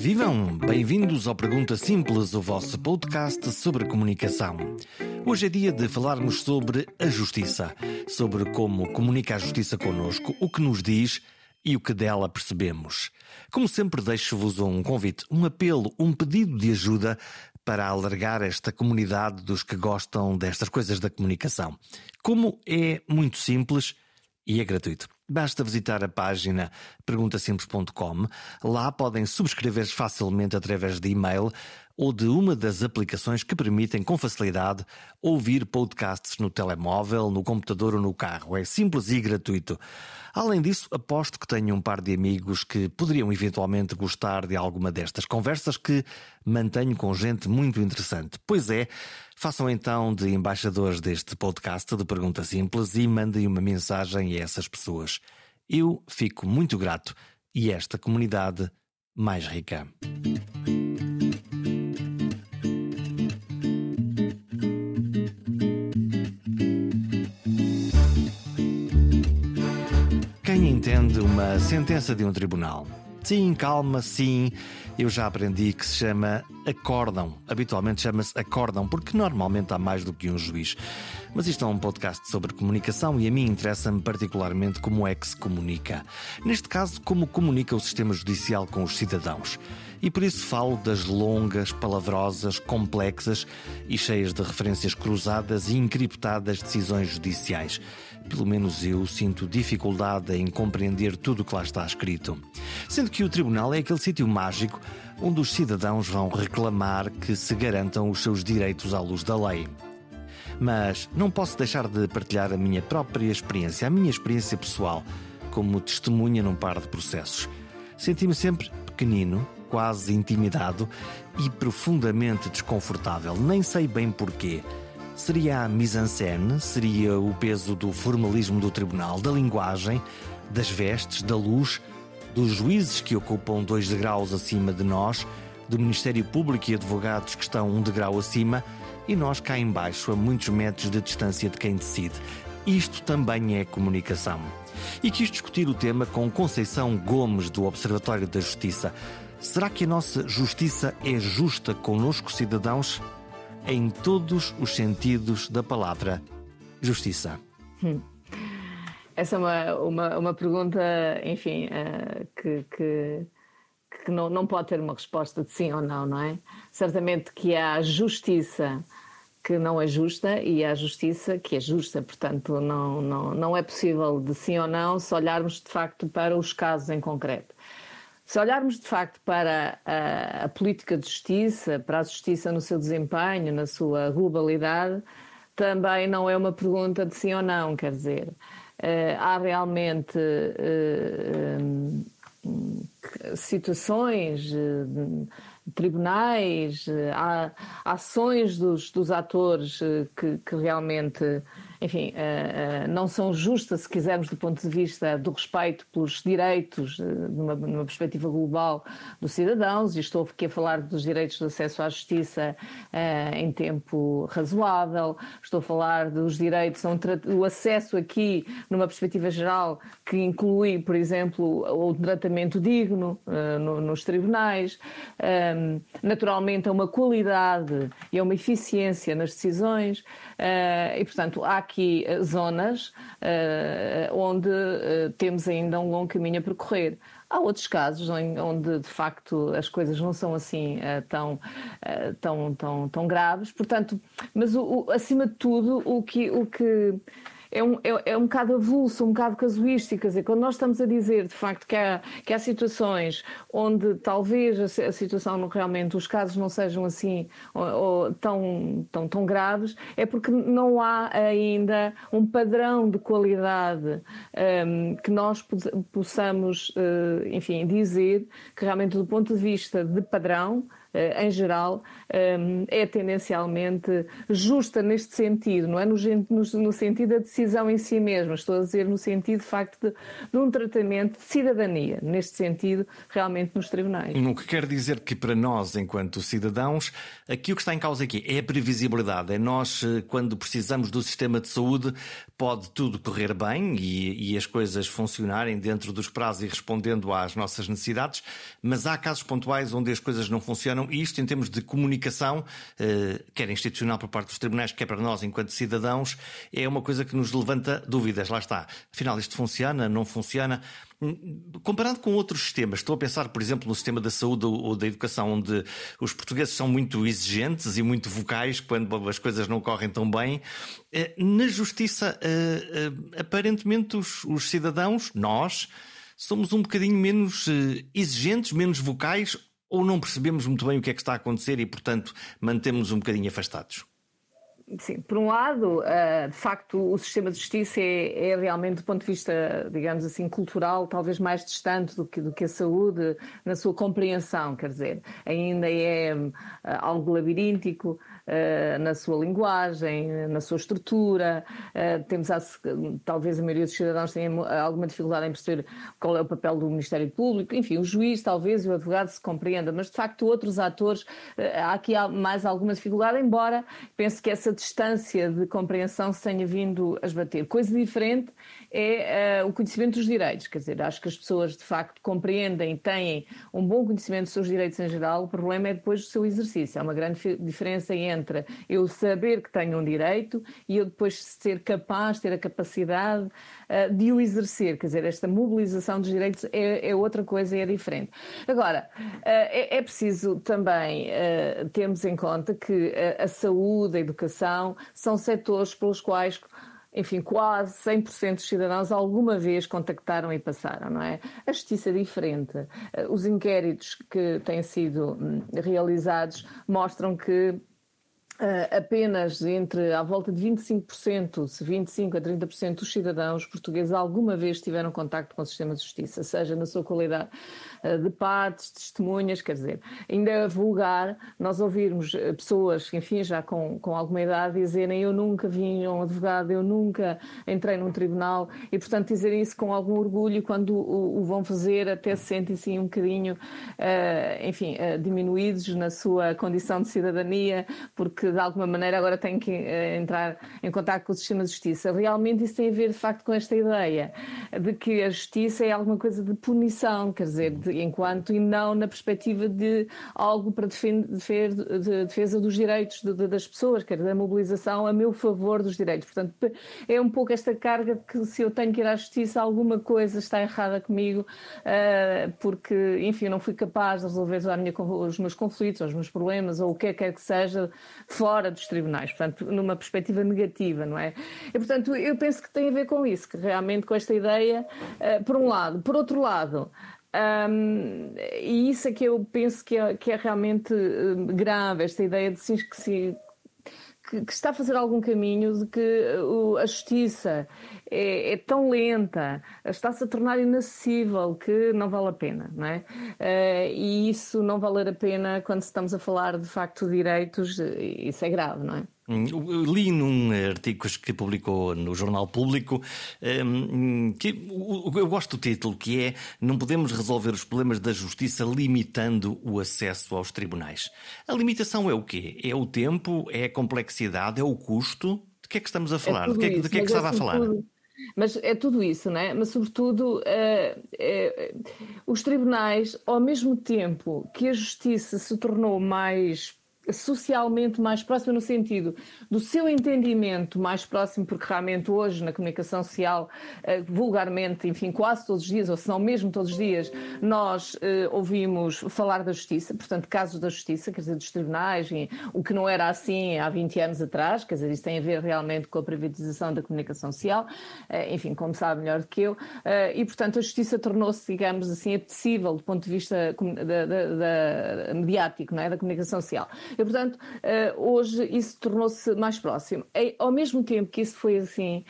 vivam! Bem-vindos ao Pergunta Simples, o vosso podcast sobre comunicação. Hoje é dia de falarmos sobre a justiça, sobre como comunica a justiça connosco, o que nos diz e o que dela percebemos. Como sempre, deixo-vos um convite, um apelo, um pedido de ajuda para alargar esta comunidade dos que gostam destas coisas da comunicação. Como é muito simples e é gratuito. Basta visitar a página perguntasimples.com. Lá podem subscrever-se facilmente através de e-mail ou de uma das aplicações que permitem com facilidade ouvir podcasts no telemóvel, no computador ou no carro. É simples e gratuito. Além disso, aposto que tenho um par de amigos que poderiam eventualmente gostar de alguma destas conversas que mantenho com gente muito interessante. Pois é, façam então de embaixadores deste podcast de Pergunta Simples e mandem uma mensagem a essas pessoas. Eu fico muito grato e esta comunidade mais rica. Uma sentença de um tribunal? Sim, calma, sim. Eu já aprendi que se chama acórdão. Habitualmente chama-se acórdão, porque normalmente há mais do que um juiz. Mas isto é um podcast sobre comunicação e a mim interessa-me particularmente como é que se comunica. Neste caso, como comunica o sistema judicial com os cidadãos. E por isso falo das longas, palavrosas, complexas e cheias de referências cruzadas e encriptadas decisões judiciais. Pelo menos eu sinto dificuldade em compreender tudo o que lá está escrito. Sendo que o tribunal é aquele sítio mágico onde os cidadãos vão reclamar que se garantam os seus direitos à luz da lei. Mas não posso deixar de partilhar a minha própria experiência, a minha experiência pessoal, como testemunha num par de processos. Senti-me sempre pequenino, quase intimidado e profundamente desconfortável. Nem sei bem porquê. Seria a mise-en-scène? Seria o peso do formalismo do tribunal, da linguagem, das vestes, da luz, dos juízes que ocupam dois degraus acima de nós, do Ministério Público e advogados que estão um degrau acima e nós cá embaixo a muitos metros de distância de quem decide. Isto também é comunicação. E quis discutir o tema com Conceição Gomes, do Observatório da Justiça. Será que a nossa justiça é justa conosco, cidadãos? Em todos os sentidos da palavra justiça. Hum. Essa é uma, uma, uma pergunta, enfim, uh, que, que, que não, não pode ter uma resposta de sim ou não, não é? Certamente que há justiça que não é justa e há justiça que é justa, portanto, não, não, não é possível de sim ou não se olharmos de facto para os casos em concreto. Se olharmos de facto para a, a, política de justiça, para a justiça no seu desempenho, na sua globalidade, também não é uma pergunta de sim ou não, quer dizer, uh, há realmente um, situações, tribunais, há ações dos, dos atores que, que realmente enfim, uh, uh, não são justas, se quisermos, do ponto de vista do respeito pelos direitos, uh, numa, numa, perspectiva global, dos cidadãos, e estou aqui a falar dos direitos de acesso à justiça em tempo razoável, estou a falar dos direitos, o acesso aqui, numa perspectiva geral, que inclui, por exemplo, o tratamento digno no, nos tribunais, um, naturalmente a uma qualidade e a uma eficiência nas decisões, e, portanto, há aqui eh, zonas uh, onde uh, temos ainda um longo caminho a percorrer. Há outros casos onde, de facto, as coisas não são assim tão, tão, tão, tão graves. Portanto, mas o, o, acima de tudo, o que, o que é um, é, é um bocado avulso, um bocado casuístico. Quer dizer, quando nós estamos a dizer, de facto, que há, que há situações onde talvez a, a situação realmente, os casos não sejam assim ou, ou, tão, tão, tão graves, é porque não há ainda um padrão de qualidade um, que nós possamos, uh, enfim, dizer que realmente, do ponto de vista de padrão, eh, em geral, é tendencialmente justa neste sentido, não é? No, no, sentido da decisão em si mesma, estou a dizer no sentido, de facto, de, de, um tratamento de cidadania, neste sentido, realmente nos tribunais. O que quer dizer que para nós, enquanto cidadãos, aqui o que está em causa aqui é a previsibilidade, é nós, eh, quando precisamos do sistema de saúde, pode tudo correr bem e, e as coisas funcionarem dentro dos prazos e respondendo às nossas necessidades, mas há casos pontuais onde as coisas não funcionam, e isto em termos de comunicação, eh, quer institucional por parte dos tribunais, quer para nós enquanto cidadãos, é uma coisa que nos levanta dúvidas. Lá está. Afinal, isto funciona, não funciona? Comparado com outros sistemas, estou a pensar, por exemplo, no sistema da saúde ou da educação, onde os portugueses são muito exigentes e muito vocais quando as coisas não correm tão bem. Eh, na justiça, eh, aparentemente, os, os cidadãos, nós, somos um bocadinho menos exigentes, menos vocais ou não percebemos muito bem o que é que está a acontecer e, portanto, mantemos um bocadinho afastados? Sim, por um lado, eh, de facto, o sistema de justiça é, é, realmente, do ponto de vista, digamos assim, cultural, talvez mais distante do que, do que a saúde na sua compreensão, quer dizer, ainda é eh, algo labiríntico, na sua linguagem, na sua estrutura. Uh, temos talvez a maioria dos cidadãos tenha alguma dificuldade em perceber qual é o papel do Ministério Público. Enfim, o juiz, talvez, e o advogado se compreenda, mas de facto outros atores, uh, há aqui mais alguma dificuldade, embora penso que essa distância de compreensão se tenha vindo a esbater. Coisa diferente é uh, o conhecimento dos direitos. Quer dizer, acho que as pessoas de facto compreendem, têm um bom conhecimento dos seus direitos em geral, o problema é depois do seu exercício. Há uma grande diferença entre eu saber que tenho um direito e eu depois ser capaz, ter a capacidade uh, de o exercer. Quer dizer, esta mobilização dos direitos é, é outra coisa e é diferente. Agora, uh, é, é, preciso também termos em conta que a saúde, a educação são setores pelos quais enfim, quase 100% dos cidadãos alguma vez contactaram e passaram, não é? A justiça é diferente. Os inquéritos que têm sido hum, realizados mostram que Uh, apenas entre à volta de 25%, se 25% a 30% dos cidadãos portugueses alguma vez tiveram contacto com o sistema de justiça, seja na sua qualidade uh, de partes, testemunhas, quer dizer, ainda é vulgar nós ouvirmos eh, pessoas, enfim, já com, com alguma idade, dizerem eu nunca vi um advogado, eu nunca entrei num tribunal e, portanto, dizerem isso com algum orgulho quando o, o vão fazer até se sentem-se um bocadinho, uh, enfim, diminuídos na sua condição de cidadania, porque de alguma maneira agora têm que uh, entrar em contato com o sistema de justiça. Realmente isso tem a ver, de facto, com esta ideia de que a justiça é alguma coisa de punição, quer dizer, de, enquanto e não na perspectiva de algo para defender, de defesa dos direitos de, de, das pessoas, quer dizer, da mobilização a meu favor dos direitos. Portanto, é um pouco esta carga que se eu tenho que ir à justiça, alguma coisa está errada comigo, uh, porque, enfim, eu não fui capaz de resolver minha, os meus conflitos, os meus problemas, ou o que é que quer que seja, fora dos tribunais, portanto, numa perspectiva negativa, não é? E, portanto, eu penso que tem a ver com isso, que realmente com esta ideia, uh, por um lado. Por outro lado, um, e isso é que eu penso que é, que é realmente uh, grave, esta ideia de que se que, que, está a fazer algum caminho de que uh, a justiça é, é tão lenta, está-se a tornar inacessível que não vale a pena, não é? Uh, e isso não valer a pena quando estamos a falar de facto de direitos, isso é grave, não é? Hum, li num artigo que publicou no Jornal Público hum, que eu gosto do título, que é Não podemos resolver os problemas da justiça limitando o acesso aos tribunais. A limitação é o quê? É o tempo? É a complexidade? É o custo? De que é que estamos a é falar? É de que, é, de que é que estava a falar? Tudo. Mas é tudo isso, não é? Mas, sobretudo, é, é, os tribunais, ao mesmo tempo que a justiça se tornou mais socialmente mais próxima no sentido do seu entendimento mais próximo, porque realmente hoje na comunicação social, eh, vulgarmente, enfim, quase todos os dias, ou se não mesmo todos os dias, nós eh, ouvimos falar da justiça, portanto, casos da justiça, quer dizer, dos tribunais, e, o que não era assim há 20 anos atrás, quer dizer, isso tem a ver realmente com a privatização da comunicação social, eh, enfim, como sabe melhor do que eu, e portanto a justiça tornou-se, digamos assim, apetecível do ponto de vista da, da, da, mediático, não é? da comunicação social. Portanto, hoje isso tornou-se mais próximo. E, ao mesmo tempo que isso foi assim,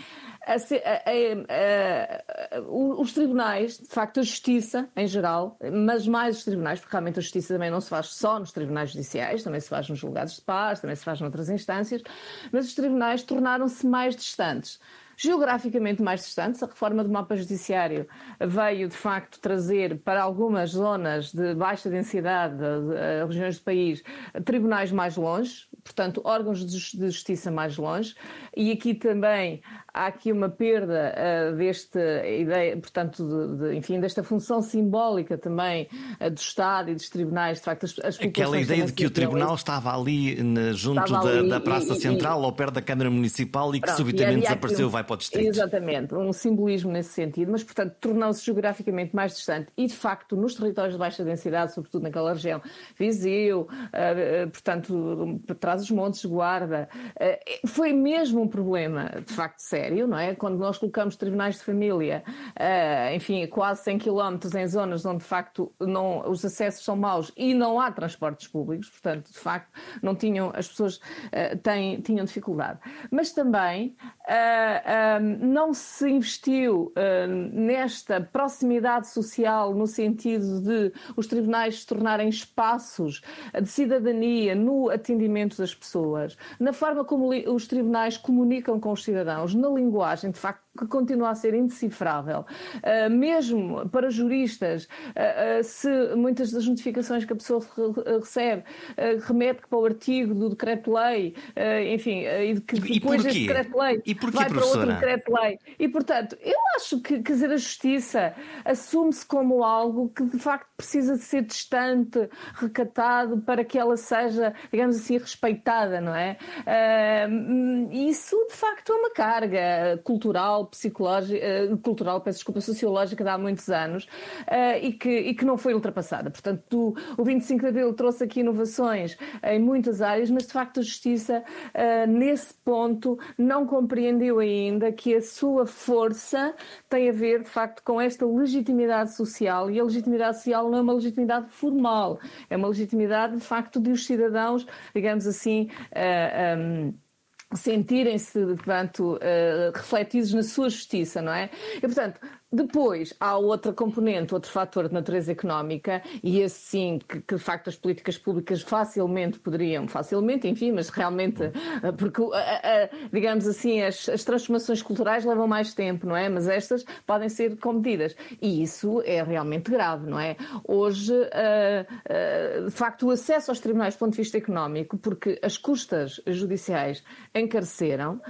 a, a, a, os tribunais, de facto, a justiça em geral, mas mais os tribunais, porque realmente a justiça também não se faz só nos tribunais judiciais, também se faz nos julgados de paz, também se faz noutras instâncias, mas os tribunais tornaram-se mais distantes geograficamente mais distantes. A reforma do mapa judiciário veio, de facto, trazer para algumas zonas de baixa densidade, de, de, regiões do país, tribunais mais longe, portanto, órgãos de justiça mais longe. E aqui também há aqui uma perda uh, desta ideia, portanto, de, de, enfim, desta função simbólica também uh, do Estado e dos tribunais, de facto, as, as Aquela ideia de que o tribunal estava ali na, junto estava da, ali, da, Praça e, Central, e, ou perto da Câmara Municipal, e que Pronto, subitamente desapareceu, um, vai para o Distrito. Exatamente, um simbolismo nesse sentido, mas, portanto, tornou-se geograficamente mais distante e, de facto, nos territórios de baixa densidade, sobretudo naquela região, Viseu, uh, portanto, trás os montes, Guarda, foi mesmo um problema, de facto, sério sério, não é? Quando nós colocamos tribunais de família, uh, enfim, quase 100 km em zonas onde de facto não, os acessos são maus e não há transportes públicos, portanto, de facto, não tinham, as pessoas uh, têm, tinham dificuldade. Mas também uh, não se investiu nesta proximidade social no sentido de os tribunais se tornarem espaços de cidadania no atendimento das pessoas, na forma como os tribunais comunicam com os cidadãos, na linguagem, de facto, que continua a ser indecifrável. Uh, mesmo para juristas, uh, uh, se muitas das notificações que a pessoa recebe remete para o artigo do decreto-lei, enfim, e que e, depois desse decreto-lei vai para outro decreto-lei. E, portanto, eu acho que quer dizer, a justiça assume-se como algo que de facto precisa de ser distante, recatado, para que ela seja, digamos assim, respeitada, não é? isso, de facto, é uma carga cultural, psicológica, uh, cultural, peço desculpa, sociológica de há muitos anos uh, e, que, e que não foi ultrapassada. Portanto, tu, o 25 de Abril trouxe aqui inovações em muitas áreas, mas de facto a Justiça, uh, nesse ponto, não compreendeu ainda que a sua força tem a ver, de facto, com esta legitimidade social e a legitimidade social não é uma legitimidade formal, é uma legitimidade, de facto, de os cidadãos, digamos assim, um, sentirem-se, portanto, uh, refletidos na sua justiça, não é? E, portanto, depois há outra componente, outro fator de natureza económica, e esse sim, que, que, de facto as políticas públicas facilmente poderiam, facilmente, enfim, mas realmente, eh, porque, digamos assim, as, as, transformações culturais levam mais tempo, não é? Mas estas podem ser cometidas. E isso é realmente grave, não é? Hoje, de facto, o acesso aos tribunais do ponto de vista económico, porque as custas judiciais encareceram,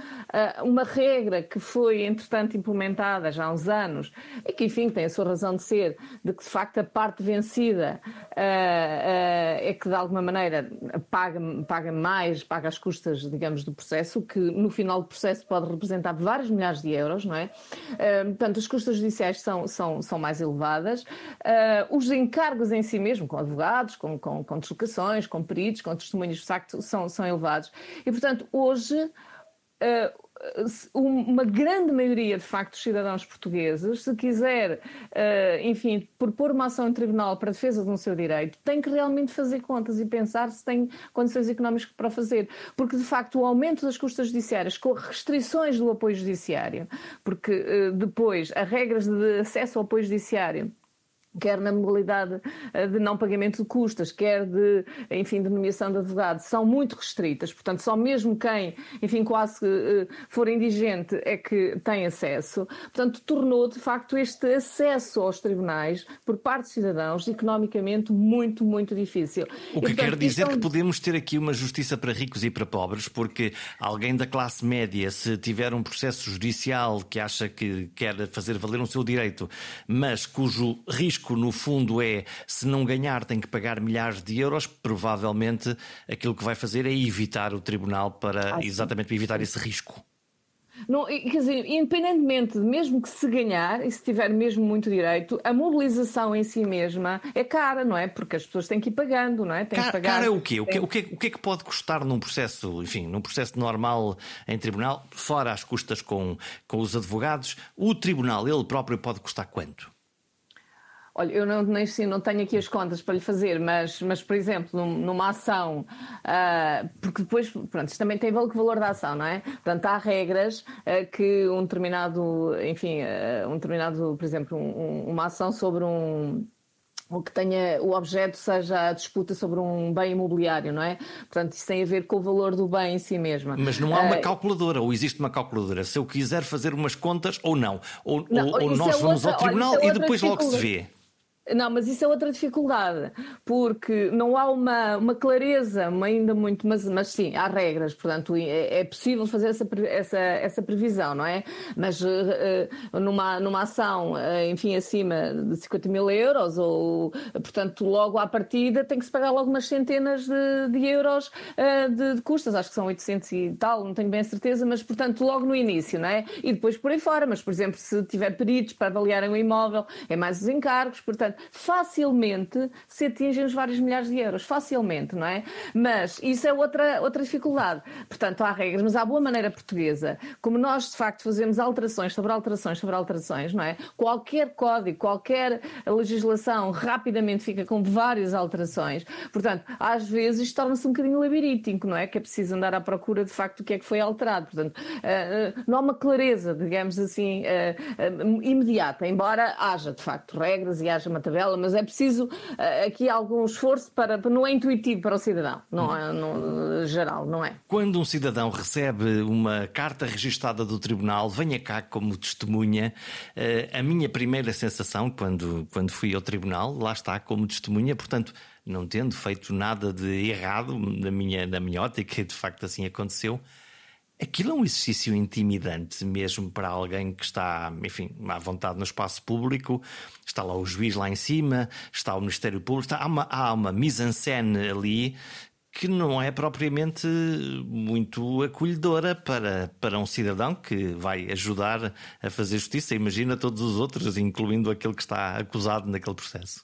uma regra que foi, entretanto, implementada já há uns anos, e que, enfim, tem a sua razão de ser, de que de facto a parte vencida uh, uh, é que de alguma maneira paga, paga mais, paga as custas, digamos, do processo, que no final do processo pode representar vários milhares de euros, não é? Uh, portanto, as custas judiciais são, são, são mais elevadas, os encargos em si mesmo, com advogados, com, com, com deslocações, com peritos, com testemunhos, de facto, são, são elevados. E, portanto, hoje uma grande maioria, de facto, dos cidadãos portugueses, se quiser, eh, enfim, propor uma ação em tribunal para defesa de um seu direito, tem que realmente fazer contas e pensar se tem condições económicas para fazer. Porque, de facto, o aumento das custas judiciárias com restrições do apoio judiciário, porque eh, depois as regras de acesso ao apoio judiciário quer na modalidade eh, de não pagamento de custas, quer de, enfim, de nomeação de advogado, são muito restritas. Portanto, só mesmo quem, enfim, quase uh, for indigente é que tem acesso. Portanto, tornou, de facto, este acesso aos tribunais por parte dos cidadãos economicamente muito, muito difícil. O que e, portanto, quer dizer que podemos ter aqui uma justiça para ricos e para pobres, porque alguém da classe média, se tiver um processo judicial que acha que quer fazer valer um seu direito, mas cujo risco risco, no fundo, é se não ganhar tem que pagar milhares de euros, provavelmente aquilo que vai fazer é evitar o tribunal para ah, exatamente para evitar esse risco. Não, quer dizer, independentemente, mesmo que se ganhar e se tiver mesmo muito direito, a mobilização em si mesma é cara, não é? Porque as pessoas têm que ir pagando, não é? Têm cara, pagar... cara é o quê? O que, o, que, o que é que pode custar num processo, enfim, num processo normal em tribunal, fora as custas com, com os advogados? O tribunal, ele próprio, pode custar quanto? Olha, eu não, nem sim, não tenho aqui as contas para lhe fazer, mas, mas por exemplo, numa ação, uh, porque depois, pronto, isto também tem o valor da ação, não é? Portanto, há regras uh, que um determinado, enfim, uh, um determinado, por exemplo, um, uma ação sobre um ou que tenha o objeto seja a disputa sobre um bem imobiliário, não é? Portanto, isso tem a ver com o valor do bem em si mesmo. Mas não há uma uh, calculadora, ou existe uma calculadora, se eu quiser fazer umas contas ou não. Ou, não, ou, ou nós é vamos outra, ao tribunal olha, é e depois logo se vê. Não, mas isso é outra dificuldade, porque não há uma, uma clareza ainda muito, mas, mas sim, há regras, portanto é, é possível fazer essa, essa, essa previsão, não é? Mas uh, numa, numa ação, uh, enfim, acima de 50 mil euros, ou portanto logo à partida tem que se pagar logo umas centenas de, de euros uh, de, de, custas, acho que são 800 e tal, não tenho bem a certeza, mas portanto logo no início, não é? E depois por aí fora, mas por exemplo, se tiver peritos para avaliarem o imóvel, é mais os encargos, portanto facilmente se atingem os vários milhares de euros, facilmente, não é? Mas isso é outra, outra dificuldade. Portanto, há regras, mas há boa maneira portuguesa, como nós de facto fazemos alterações sobre alterações sobre alterações, não é? Qualquer código, qualquer legislação rapidamente fica com várias alterações. Portanto, às vezes torna-se um bocadinho labiríntico, não é? Que é preciso andar à procura de facto do que é que foi alterado. Portanto, eh, eh, não há uma clareza, digamos assim, eh, imediata, embora haja de facto regras e haja uma tabela, mas é preciso uh, aqui algum esforço para, não é intuitivo para o cidadão, não é geral, não é? Quando um cidadão recebe uma carta registada do tribunal, venha cá como testemunha. Uh, a minha primeira sensação quando, quando fui ao tribunal, lá está como testemunha, portanto, não tendo feito nada de errado na minha, na minha ótica, de facto assim aconteceu. Aquilo é um exercício intimidante mesmo para alguém que está, enfim, à vontade no espaço público. Está lá o juiz lá em cima, está o Ministério Público, está, há uma, há uma mise-en-scène ali que não é propriamente muito acolhedora para, para um cidadão que vai ajudar a fazer justiça. Imagina todos os outros, incluindo aquele que está acusado naquele processo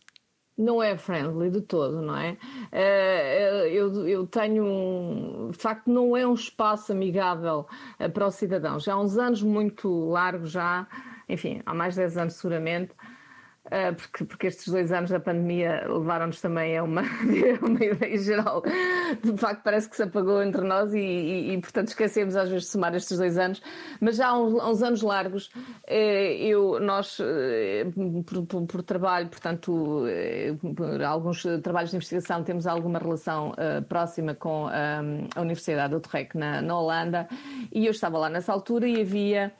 não é friendly de todo, não é? Eh, eu, eu tenho um. De facto, não é um espaço amigável eh, para o cidadão. Já há uns anos muito largos, já, enfim, há mais de 10 anos seguramente, porque, porque estes dois anos da pandemia levaram-nos também a uma, uma ideia geral. De facto, parece que se apagou entre nós e, e, e portanto, esquecemos às vezes de somar estes dois anos. Mas já há uns, uns anos largos, eh, eu, nós, eh, por, por, por, trabalho, portanto, eh, por alguns trabalhos de investigação, temos alguma relação próxima com a Universidade de Utrecht, na, na Holanda, e eu estava lá nessa altura e havia,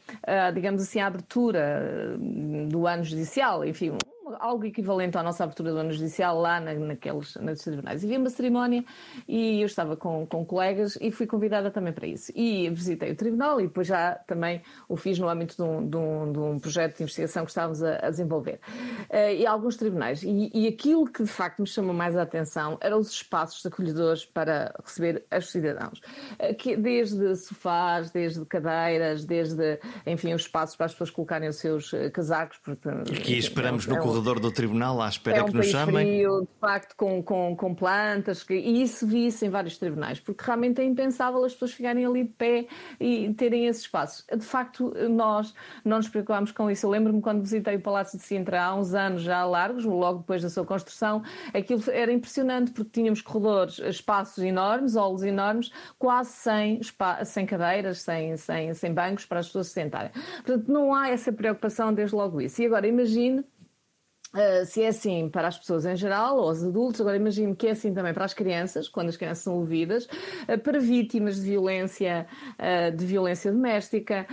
digamos assim, a abertura do ano judicial, enfim, algo equivalente à nossa abertura do ano judicial lá na, naqueles, naqueles tribunais. E vi uma cerimónia e eu estava com, com colegas e fui convidada também para isso. E visitei o tribunal e depois já também o fiz no âmbito de um, de um, de um projeto de investigação que estávamos a, a desenvolver. Uh, e alguns tribunais. E, e, aquilo que de facto me chamou mais a atenção eram os espaços acolhedores para receber os cidadãos. Uh, que, desde sofás, desde cadeiras, desde, enfim, os espaços para as pessoas colocarem os seus eh, casacos. Porque, Aqui esperamos é, no é, corredor do tribunal à espera é um que nos chamem. Frio, de facto, com, com, com plantas, e isso vi-se em vários tribunais, porque realmente é impensável as pessoas ficarem ali de pé e terem esses espaços. De facto, nós não nos preocupámos com isso. Eu lembro-me quando visitei o Palácio de Sintra há uns anos já largos, logo depois da sua construção, aquilo era impressionante porque tínhamos corredores, espaços enormes, holos enormes, quase sem, sem cadeiras, sem, sem, sem bancos para as pessoas se sentarem. Portanto, não há essa preocupação desde logo isso. E agora imagine Uh, se é assim para as pessoas em geral, ou os adultos, agora imagino que é assim também para as crianças, quando as crianças são ouvidas, uh, para vítimas de violência, uh, de violência doméstica,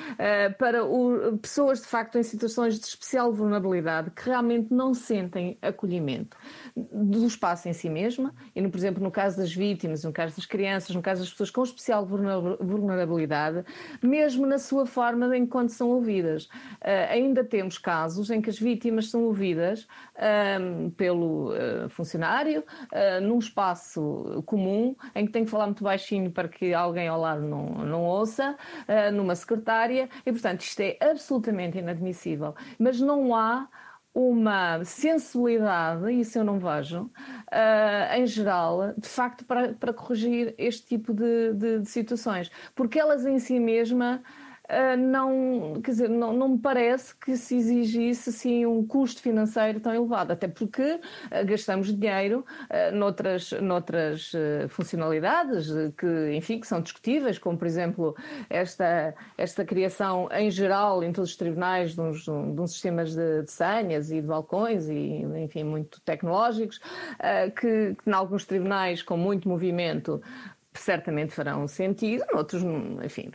para o, pessoas de facto em situações de especial vulnerabilidade que realmente não sentem acolhimento do espaço em si mesma, e no, por exemplo no caso das vítimas, no caso das crianças, no caso das pessoas com especial vulnerabilidade, mesmo na sua forma enquanto são ouvidas. ainda temos casos em que as vítimas são ouvidas um, pelo uh, funcionário, uh, num espaço comum, em que tem que falar muito baixinho para que alguém ao lado não, não ouça, uh, numa secretária, e portanto isto é absolutamente inadmissível. Mas não há uma sensibilidade, isso eu não vejo, uh, em geral, de facto, para, para corrigir este tipo de, de, de situações. Porque elas em si mesmas uh, não, quer dizer, não, não me parece que se exigisse assim, um custo financeiro tão elevado, até porque uh, gastamos dinheiro uh, noutras, noutras funcionalidades que, enfim, que são discutíveis, como por exemplo esta, esta criação em geral em todos os tribunais de uns, de uns sistemas de, de senhas e de balcões e, enfim, muito tecnológicos, que, que em alguns tribunais com muito movimento certamente farão sentido, outros, enfim,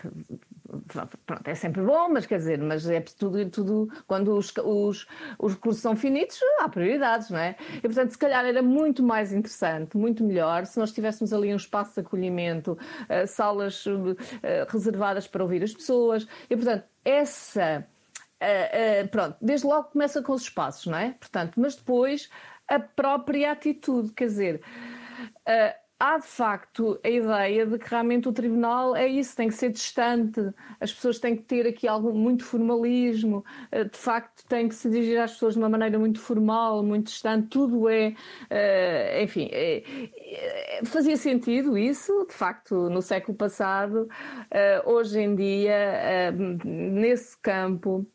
pronto, é sempre bom, mas quer dizer, mas é tudo, tudo quando os, os, os recursos são finitos, há prioridades, não é? E portanto, se calhar era muito mais interessante, muito melhor, se nós tivéssemos ali um espaço de acolhimento, uh, salas uh, reservadas para ouvir as pessoas, e portanto, essa. Uh, pronto, desde logo começa com os espaços, não é? Portanto, mas depois a própria atitude, quer dizer, há de facto a ideia de que realmente o tribunal é isso, tem que ser distante, as pessoas têm que ter aqui algo muito formalismo, eh, de facto tem que se dirigir às pessoas de uma maneira muito formal, muito distante, tudo é, eh, enfim, é, é, fazia sentido isso, de facto, no século passado, eh, hoje em dia, nesse campo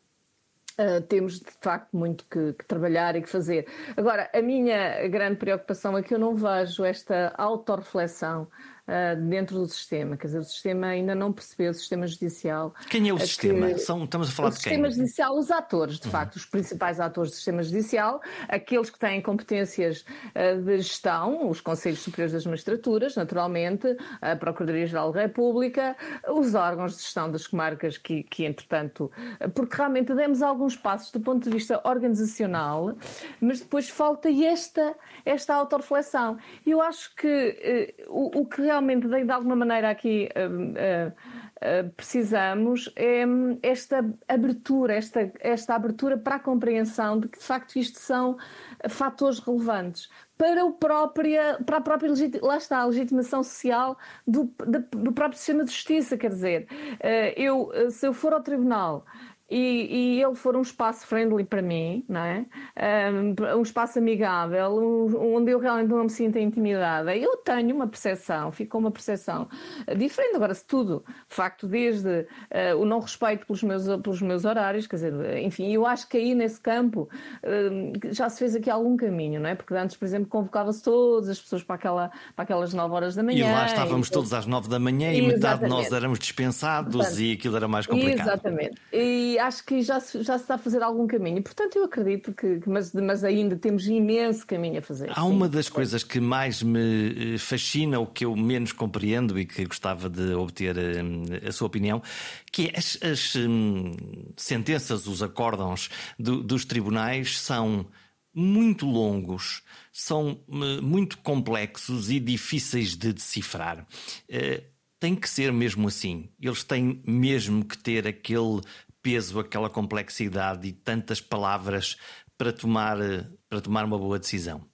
Uh, temos de facto muito que, que, trabalhar e que fazer. Agora, a minha grande preocupação é que eu não vejo esta autorreflexão uh, dentro do sistema. Quer dizer, o sistema ainda não percebeu, o sistema judicial. Quem é o sistema? Que, São, estamos a falar de quem? O sistema judicial, os atores, de uhum. facto, os principais atores do sistema judicial, aqueles que têm competências uh, de gestão, os Conselhos Superiores das Magistraturas, naturalmente, a Procuradoria-Geral da República, os órgãos de gestão das comarcas que, que, entretanto, porque realmente demos alguns passos do ponto de vista organizacional, mas depois falta esta, esta autorreflexão. Eu acho que uh, o, o que realmente de, de alguma maneira aqui uh, uh, precisamos é esta abertura, esta, esta abertura para a compreensão de que de facto isto são fatores relevantes para, o própria, para a própria lá está, a legitimação social do, do próprio sistema de justiça. Quer dizer, eu, se eu for ao tribunal e, e, ele for um espaço friendly para mim, não é? um, um espaço amigável, um, onde eu realmente não me sinta intimidada, eu tenho uma percepção, ficou uma percepção diferente. Agora, se tudo, de facto, desde uh, o não respeito pelos meus, pelos meus horários, quer dizer, enfim, eu acho que aí nesse campo uh, já se fez aqui algum caminho, não é? Porque antes, por exemplo, convocava-se todas as pessoas para, aquela, para aquelas 9 horas da manhã. E lá estávamos e, todos às 9 da manhã e, e metade de nós éramos dispensados Portanto, e aquilo era mais complicado. Exatamente. E, acho que já se, já se está a fazer algum caminho. Portanto, eu acredito que, mas, mas ainda temos imenso caminho a fazer. Há sim. uma das coisas que mais me eh, fascina, o que eu menos compreendo e que gostava de obter eh, a sua opinião, que é as, as hum, sentenças, os acórdãos do, dos tribunais são muito longos, são eh, muito complexos e difíceis de decifrar tem que ser mesmo assim. Eles têm mesmo que ter aquele peso, aquela complexidade e tantas palavras para tomar, para tomar uma boa decisão?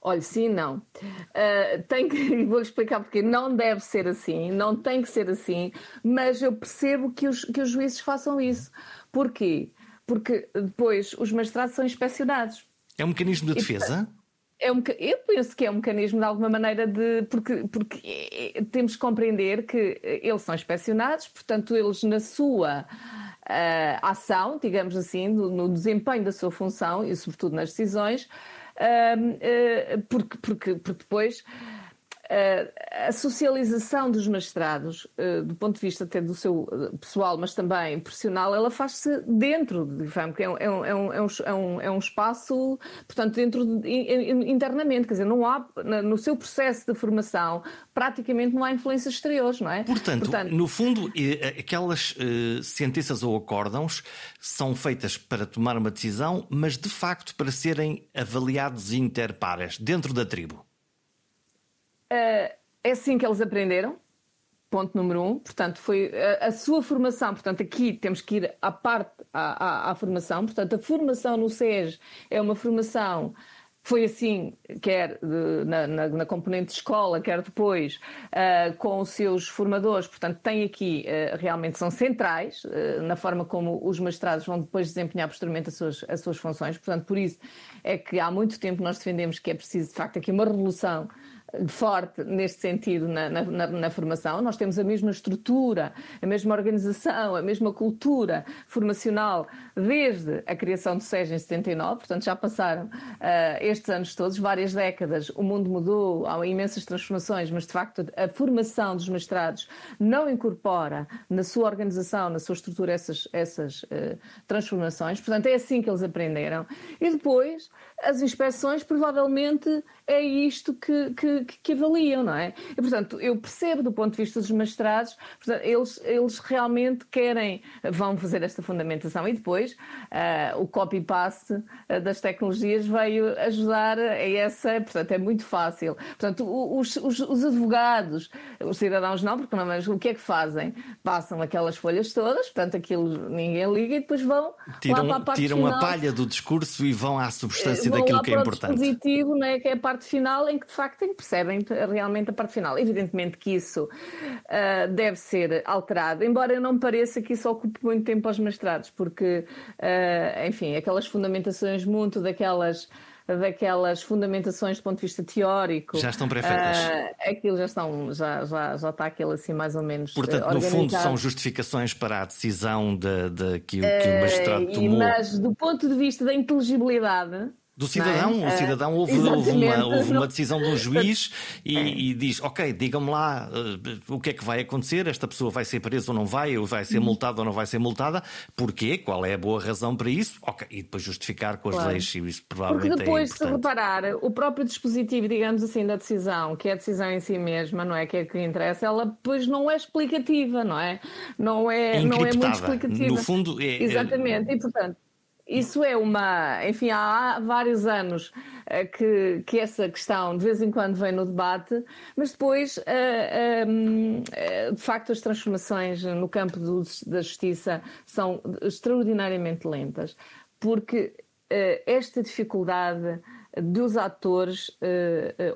Olha, sim, não. Uh, tem que, vou explicar porque não deve ser assim, não tem que ser assim, mas eu percebo que os, que os juízes façam isso. Porquê? Porque depois os magistrados são inspecionados. É um mecanismo de defesa? É um, eu penso que é um mecanismo de alguma maneira de. Porque, porque é, temos que compreender que eles são inspecionados, portanto, eles na sua uh, ação, digamos assim, no, no, desempenho da sua função e, sobretudo, nas decisões, uh, porque, porque, porque depois a socialização dos magistrados, eh, do ponto de vista até do seu eh, pessoal, mas também profissional, ela faz-se dentro de FAM, que é, é um, é, um, é, um, é um espaço, portanto, dentro de, internamente, quer dizer, não há, no seu processo de formação, praticamente não há influências exteriores, não é? Portanto, Portanto no fundo, aquelas sentenças ou acórdãos são feitas para tomar uma decisão, mas de facto para serem avaliados interpares dentro da tribo. Uh, é assim que eles aprenderam, ponto número um. Portanto, foi a, a, sua formação. Portanto, aqui temos que ir à parte, à, à, à formação. Portanto, a formação no SES é uma formação foi assim, quer de, na, na, na, componente de escola, quer depois uh, com os seus formadores. Portanto, tem aqui, uh, realmente são centrais uh, na forma como os magistrados vão depois desempenhar posteriormente as suas, as suas funções. Portanto, por isso é que há muito tempo nós defendemos que é preciso, de facto, aqui uma revolução forte neste sentido na, na, na, formação. Nós temos a mesma estrutura, a mesma organização, a mesma cultura formacional desde a criação do SES em 79, portanto já passaram uh, estes anos todos, várias décadas, o mundo mudou, há imensas transformações, mas de facto a formação dos mestrados não incorpora na sua organização, na sua estrutura essas, essas uh, transformações, portanto é assim que eles aprenderam. E depois as inspeções provavelmente é isto que, que, que, avaliam, não é? E, portanto, eu percebo do ponto de vista dos mestrados, portanto, eles, eles realmente querem, vão fazer esta fundamentação e depois uh, o copy-paste uh, das tecnologias veio ajudar a essa, portanto, é muito fácil. Portanto, os, os, os advogados, os cidadãos não, porque não, mas o que é que fazem? Passam aquelas folhas todas, portanto, aquilo ninguém liga e depois vão tiram, lá para a parte Tiram final. a palha do discurso e vão à substância vão daquilo que é importante. dispositivo, né, que é a parte final em que de facto percebem realmente a parte final. Evidentemente que isso uh, deve ser alterado, embora eu não me pareça que isso ocupe muito tempo aos mestrados, porque, uh, enfim, aquelas fundamentações muito daquelas daquelas fundamentações do ponto de vista teórico. Já estão pré-feitas. Uh, aquilo já estão, já, já, já está aquilo assim mais ou menos. Portanto, uh, no fundo, são justificações para a decisão de, de que, que o magistrado tomou. Mas do ponto de vista da inteligibilidade, do cidadão. É? O cidadão houve, houve, uma, houve, uma, decisão de um juiz e, é. e diz: Ok, digam-me lá uh, o que é que vai acontecer, esta pessoa vai ser presa ou não vai, ou vai ser uhum. multada ou não vai ser multada, porquê? Qual é a boa razão para isso? Ok, e depois justificar com as claro. leis, e isso provavelmente Porque depois, é se reparar, o próprio dispositivo, digamos assim, da decisão, que é a decisão em si mesma, não é? Que é que interessa, ela depois não é explicativa, não é? Não é, não é muito explicativa. No fundo, é. Exatamente, e portanto. Isso é uma. Enfim, há vários anos uh, que, que essa questão de vez em quando vem no debate, mas depois, uh, uh, de facto, as transformações no campo do, da justiça são extraordinariamente lentas, porque esta dificuldade dos atores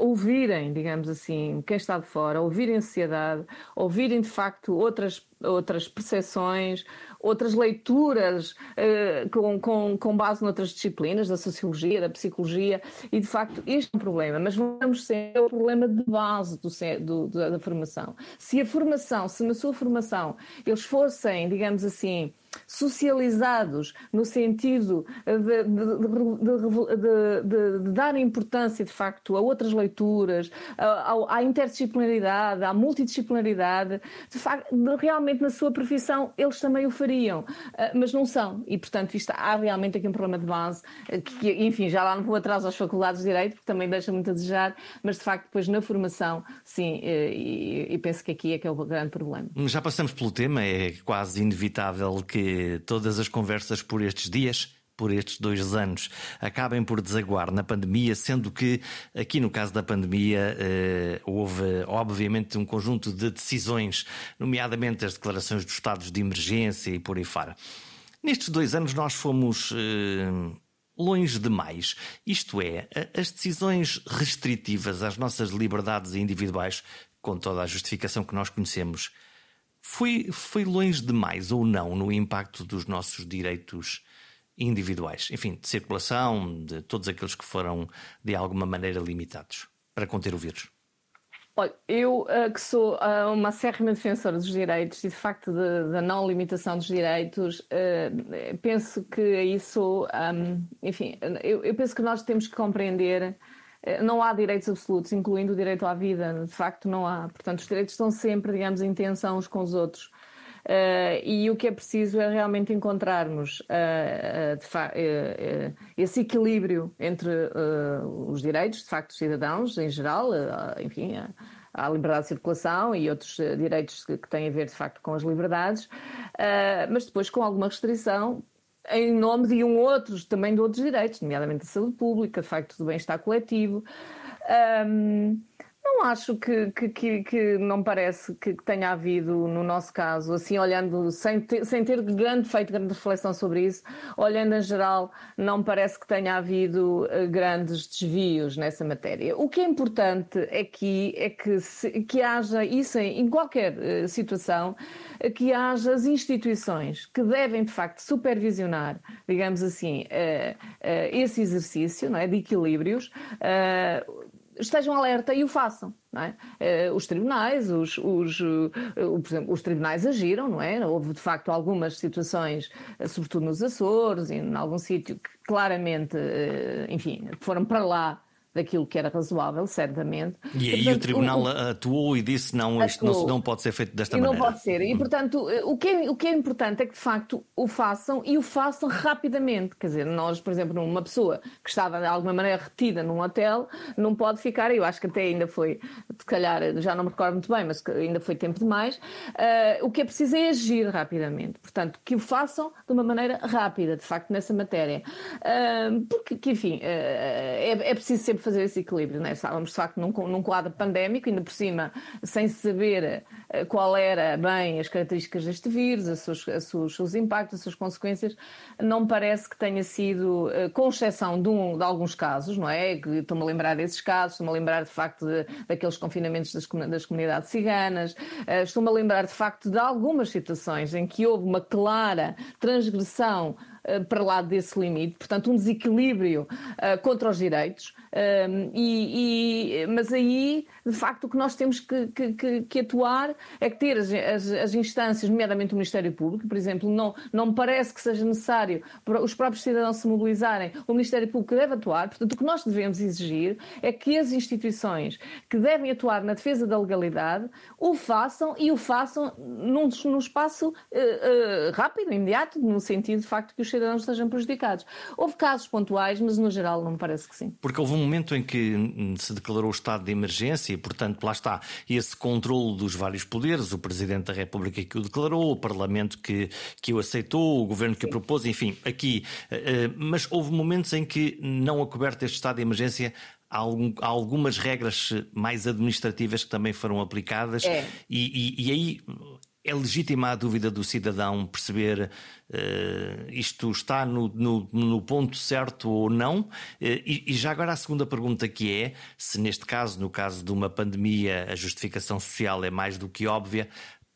ouvirem, digamos assim, quem está de fora, ouvirem a sociedade, ouvirem de facto outras, outras percepções, outras leituras uh, com, com, com base noutras disciplinas, da sociologia, da psicologia, e de facto este é um problema, mas vamos ser o problema de base do, do, da formação. Se a formação, se na sua formação eles fossem, digamos assim, socializados no sentido de, de, de, de, dar importância, de facto, a outras leituras, à, à interdisciplinaridade, à multidisciplinaridade, de facto, realmente na sua profissão eles também o fariam, ah, mas não são. E, portanto, isto, há realmente aqui um problema de base, ah, que, enfim, já lá não vou atrás às faculdades de Direito, porque também deixa muito a desejar, mas, de facto, depois na formação, sim, eh, e, e penso que aqui é que é o grande problema. Já passamos pelo tema, é quase inevitável que todas as conversas por estes dias por estes dois anos acabem por desaguar na pandemia, sendo que aqui no caso da pandemia eh, houve obviamente um conjunto de decisões, nomeadamente as declarações dos estados de emergência e por aí fora. Nestes dois anos nós fomos eh, longe demais, isto é, as decisões restritivas às nossas liberdades individuais, com toda a justificação que nós conhecemos, foi, foi longe demais ou não no impacto dos nossos direitos individuais? Enfim, de circulação, de todos aqueles que foram de alguma maneira limitados para conter o vírus? Olha, eu uh, que sou uh, uma acérrima defensora dos direitos e de facto da não limitação dos direitos, uh, penso que isso, um, enfim, eu, eu, penso que nós temos que compreender eh, não há direitos absolutos, incluindo o direito à vida, de facto não há. Portanto, os direitos estão sempre, digamos, em tensão uns com os outros. Uh, e o que é preciso é realmente encontrarmos uh, uh, esse equilíbrio entre os direitos, de facto, dos cidadãos em geral, enfim, a, liberdade de circulação e outros direitos que, que, têm a ver, de facto, com as liberdades, mas depois com alguma restrição em nome de um outros, também de outros direitos, nomeadamente a saúde pública, de facto do bem-estar coletivo. Um, não acho que, que, que, que, não parece que tenha havido, no nosso caso, assim, olhando, sem ter, sem ter grande feito grande reflexão sobre isso, olhando em geral, não parece que tenha havido uh, grandes desvios nessa matéria. O que é importante aqui é que, se, que haja isso em, em qualquer uh, situação, uh, que haja as instituições que devem, de facto, supervisionar, digamos assim, esse exercício não é, de equilíbrios estejam alerta e o façam. É? Uh, os tribunais, os, os, uh, por exemplo, os tribunais agiram, não é? Houve de facto algumas situações, uh, sobretudo nos Açores e em algum sítio, que claramente, enfim, foram para lá daquilo que era razoável, certamente. E aí portanto, o Tribunal o, atuou e disse não, isto não, não, pode ser feito desta e maneira. Não pode ser. E, hum. portanto, o que, é, o que é importante é que, de facto, o façam e o façam rapidamente. Quer dizer, nós, por exemplo, uma pessoa que estava de alguma maneira retida num hotel, não pode ficar, eu acho que até ainda foi, se calhar, já não me recordo muito bem, mas ainda foi tempo demais. Uh, o que é preciso é agir rapidamente. Portanto, que o façam de uma maneira rápida, de facto, nessa matéria. Uh, porque, que, enfim, uh, é, é preciso sempre fazer esse equilíbrio. Né? Estávamos, de facto, num, num quadro pandémico, ainda por cima, sem saber eh, qual era bem as características deste vírus, os seus, seus, os seus impactos, as suas consequências, não parece que tenha sido, eh, com exceção de, um, de alguns casos, não é? Estou-me a lembrar desses casos, estou-me a lembrar de facto de, daqueles confinamentos das, das comunidades ciganas, eh, estou-me a lembrar de facto de algumas situações em que houve uma clara transgressão para lá desse limite, portanto, um desequilíbrio uh, contra os direitos. Um, e, e, mas aí, de facto, o que nós temos que, que, que atuar é que ter as, as, as, instâncias, nomeadamente o Ministério Público, por exemplo, não, não me parece que seja necessário para os próprios cidadãos se mobilizarem, o Ministério Público deve atuar. Portanto, o que nós devemos exigir é que as instituições que devem atuar na defesa da legalidade o façam e o façam num, num espaço uh, uh, rápido, imediato, no sentido de facto que os cidadãos sejam prejudicados. Houve casos pontuais, mas no geral não me parece que sim. Porque houve um momento em que se declarou o estado de emergência e, portanto, lá está esse controle dos vários poderes, o Presidente da República que o declarou, o Parlamento que, que o aceitou, o Governo que o propôs, enfim, aqui. Eh, eh, mas houve momentos em que, não acoberto este estado de emergência, há, algumas regras mais administrativas que também foram aplicadas é. e, e, e aí é legítima a dúvida do cidadão perceber uh, isto está no, no, no, ponto certo ou não? Uh, e, e, já agora a segunda pergunta que é, se neste caso, no caso de uma pandemia, a justificação social é mais do que óbvia,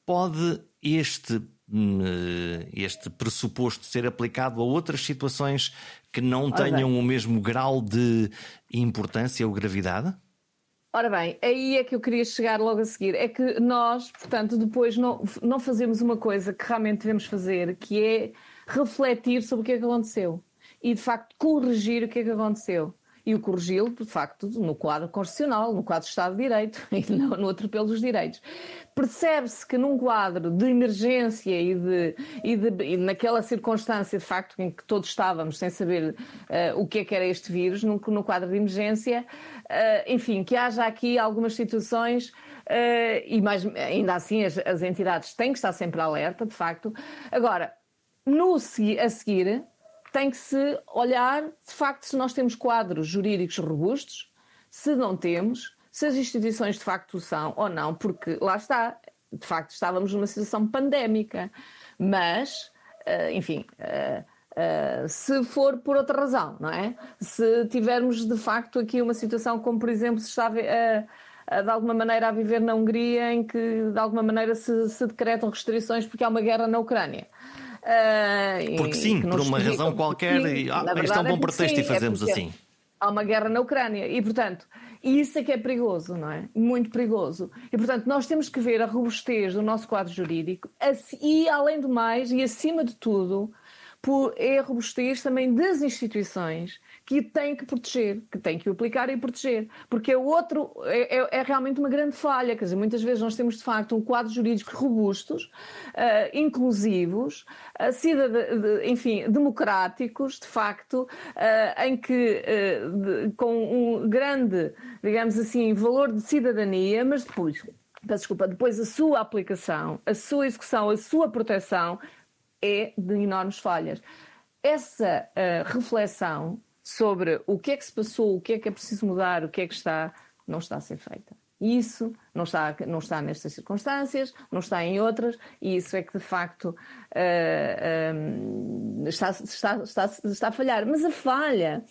pode este, hum, eh, este pressuposto ser aplicado a outras situações que não tenham o mesmo grau de importância ou gravidade? Ora bem, aí é que eu queria chegar logo a seguir. É que nós, portanto, depois não, não fazemos uma coisa que realmente devemos fazer, que é refletir sobre o que é que aconteceu e, de facto, corrigir o que é que aconteceu e o corrigi-lo, de facto, no quadro constitucional, no quadro de Estado de Direito e no, no atropelo dos direitos. Percebe-se que num quadro de emergência e, de, e, de, e naquela circunstância, de facto, em que todos estávamos sem saber uh, o que é que era este vírus, no, no quadro de emergência, uh, enfim, que haja aqui algumas situações Uh, e mais, ainda assim as, as, entidades têm que estar sempre alerta, de facto. Agora, no, a seguir, tem que se olhar, de facto, se nós temos quadros jurídicos robustos, se não temos, se as instituições de facto são ou não, porque lá está, de facto estávamos numa situação pandémica, mas, eh, enfim, eh, se for por outra razão, não é? Se tivermos de facto aqui uma situação como, por exemplo, se está a, de alguma maneira a viver na Hungria, em que de alguma maneira se, se decretam restrições porque há uma guerra na Ucrânia. Uh, porque sim, por uma razão qualquer, sim, ah, isto é um bom é pretexto sim, e é fazemos é assim. Há uma guerra na Ucrânia e, portanto, isso é que é perigoso, não é? Muito perigoso. E, portanto, nós temos que ver a robustez do nosso quadro jurídico e, além do mais, e acima de tudo, por, é a robustez também das instituições que tem que proteger, que tem que aplicar e proteger. Porque é outro, é, é, é, realmente uma grande falha. Quer dizer, muitas vezes nós temos de facto um quadro jurídico robustos, uh, inclusivos, uh, cidad de, enfim, democráticos, de facto, uh, em que de, com um grande, digamos assim, valor de cidadania, mas depois, peço desculpa, depois a sua aplicação, a sua execução, a sua proteção é de enormes falhas. Essa reflexão sobre o que é que se passou, o que é que é preciso mudar, o que é que está, não está a ser feita. Isso não está, não está nestas circunstâncias, não está em outras, e isso é que de facto uh, uh, está, está, está, está a falhar. Mas a falha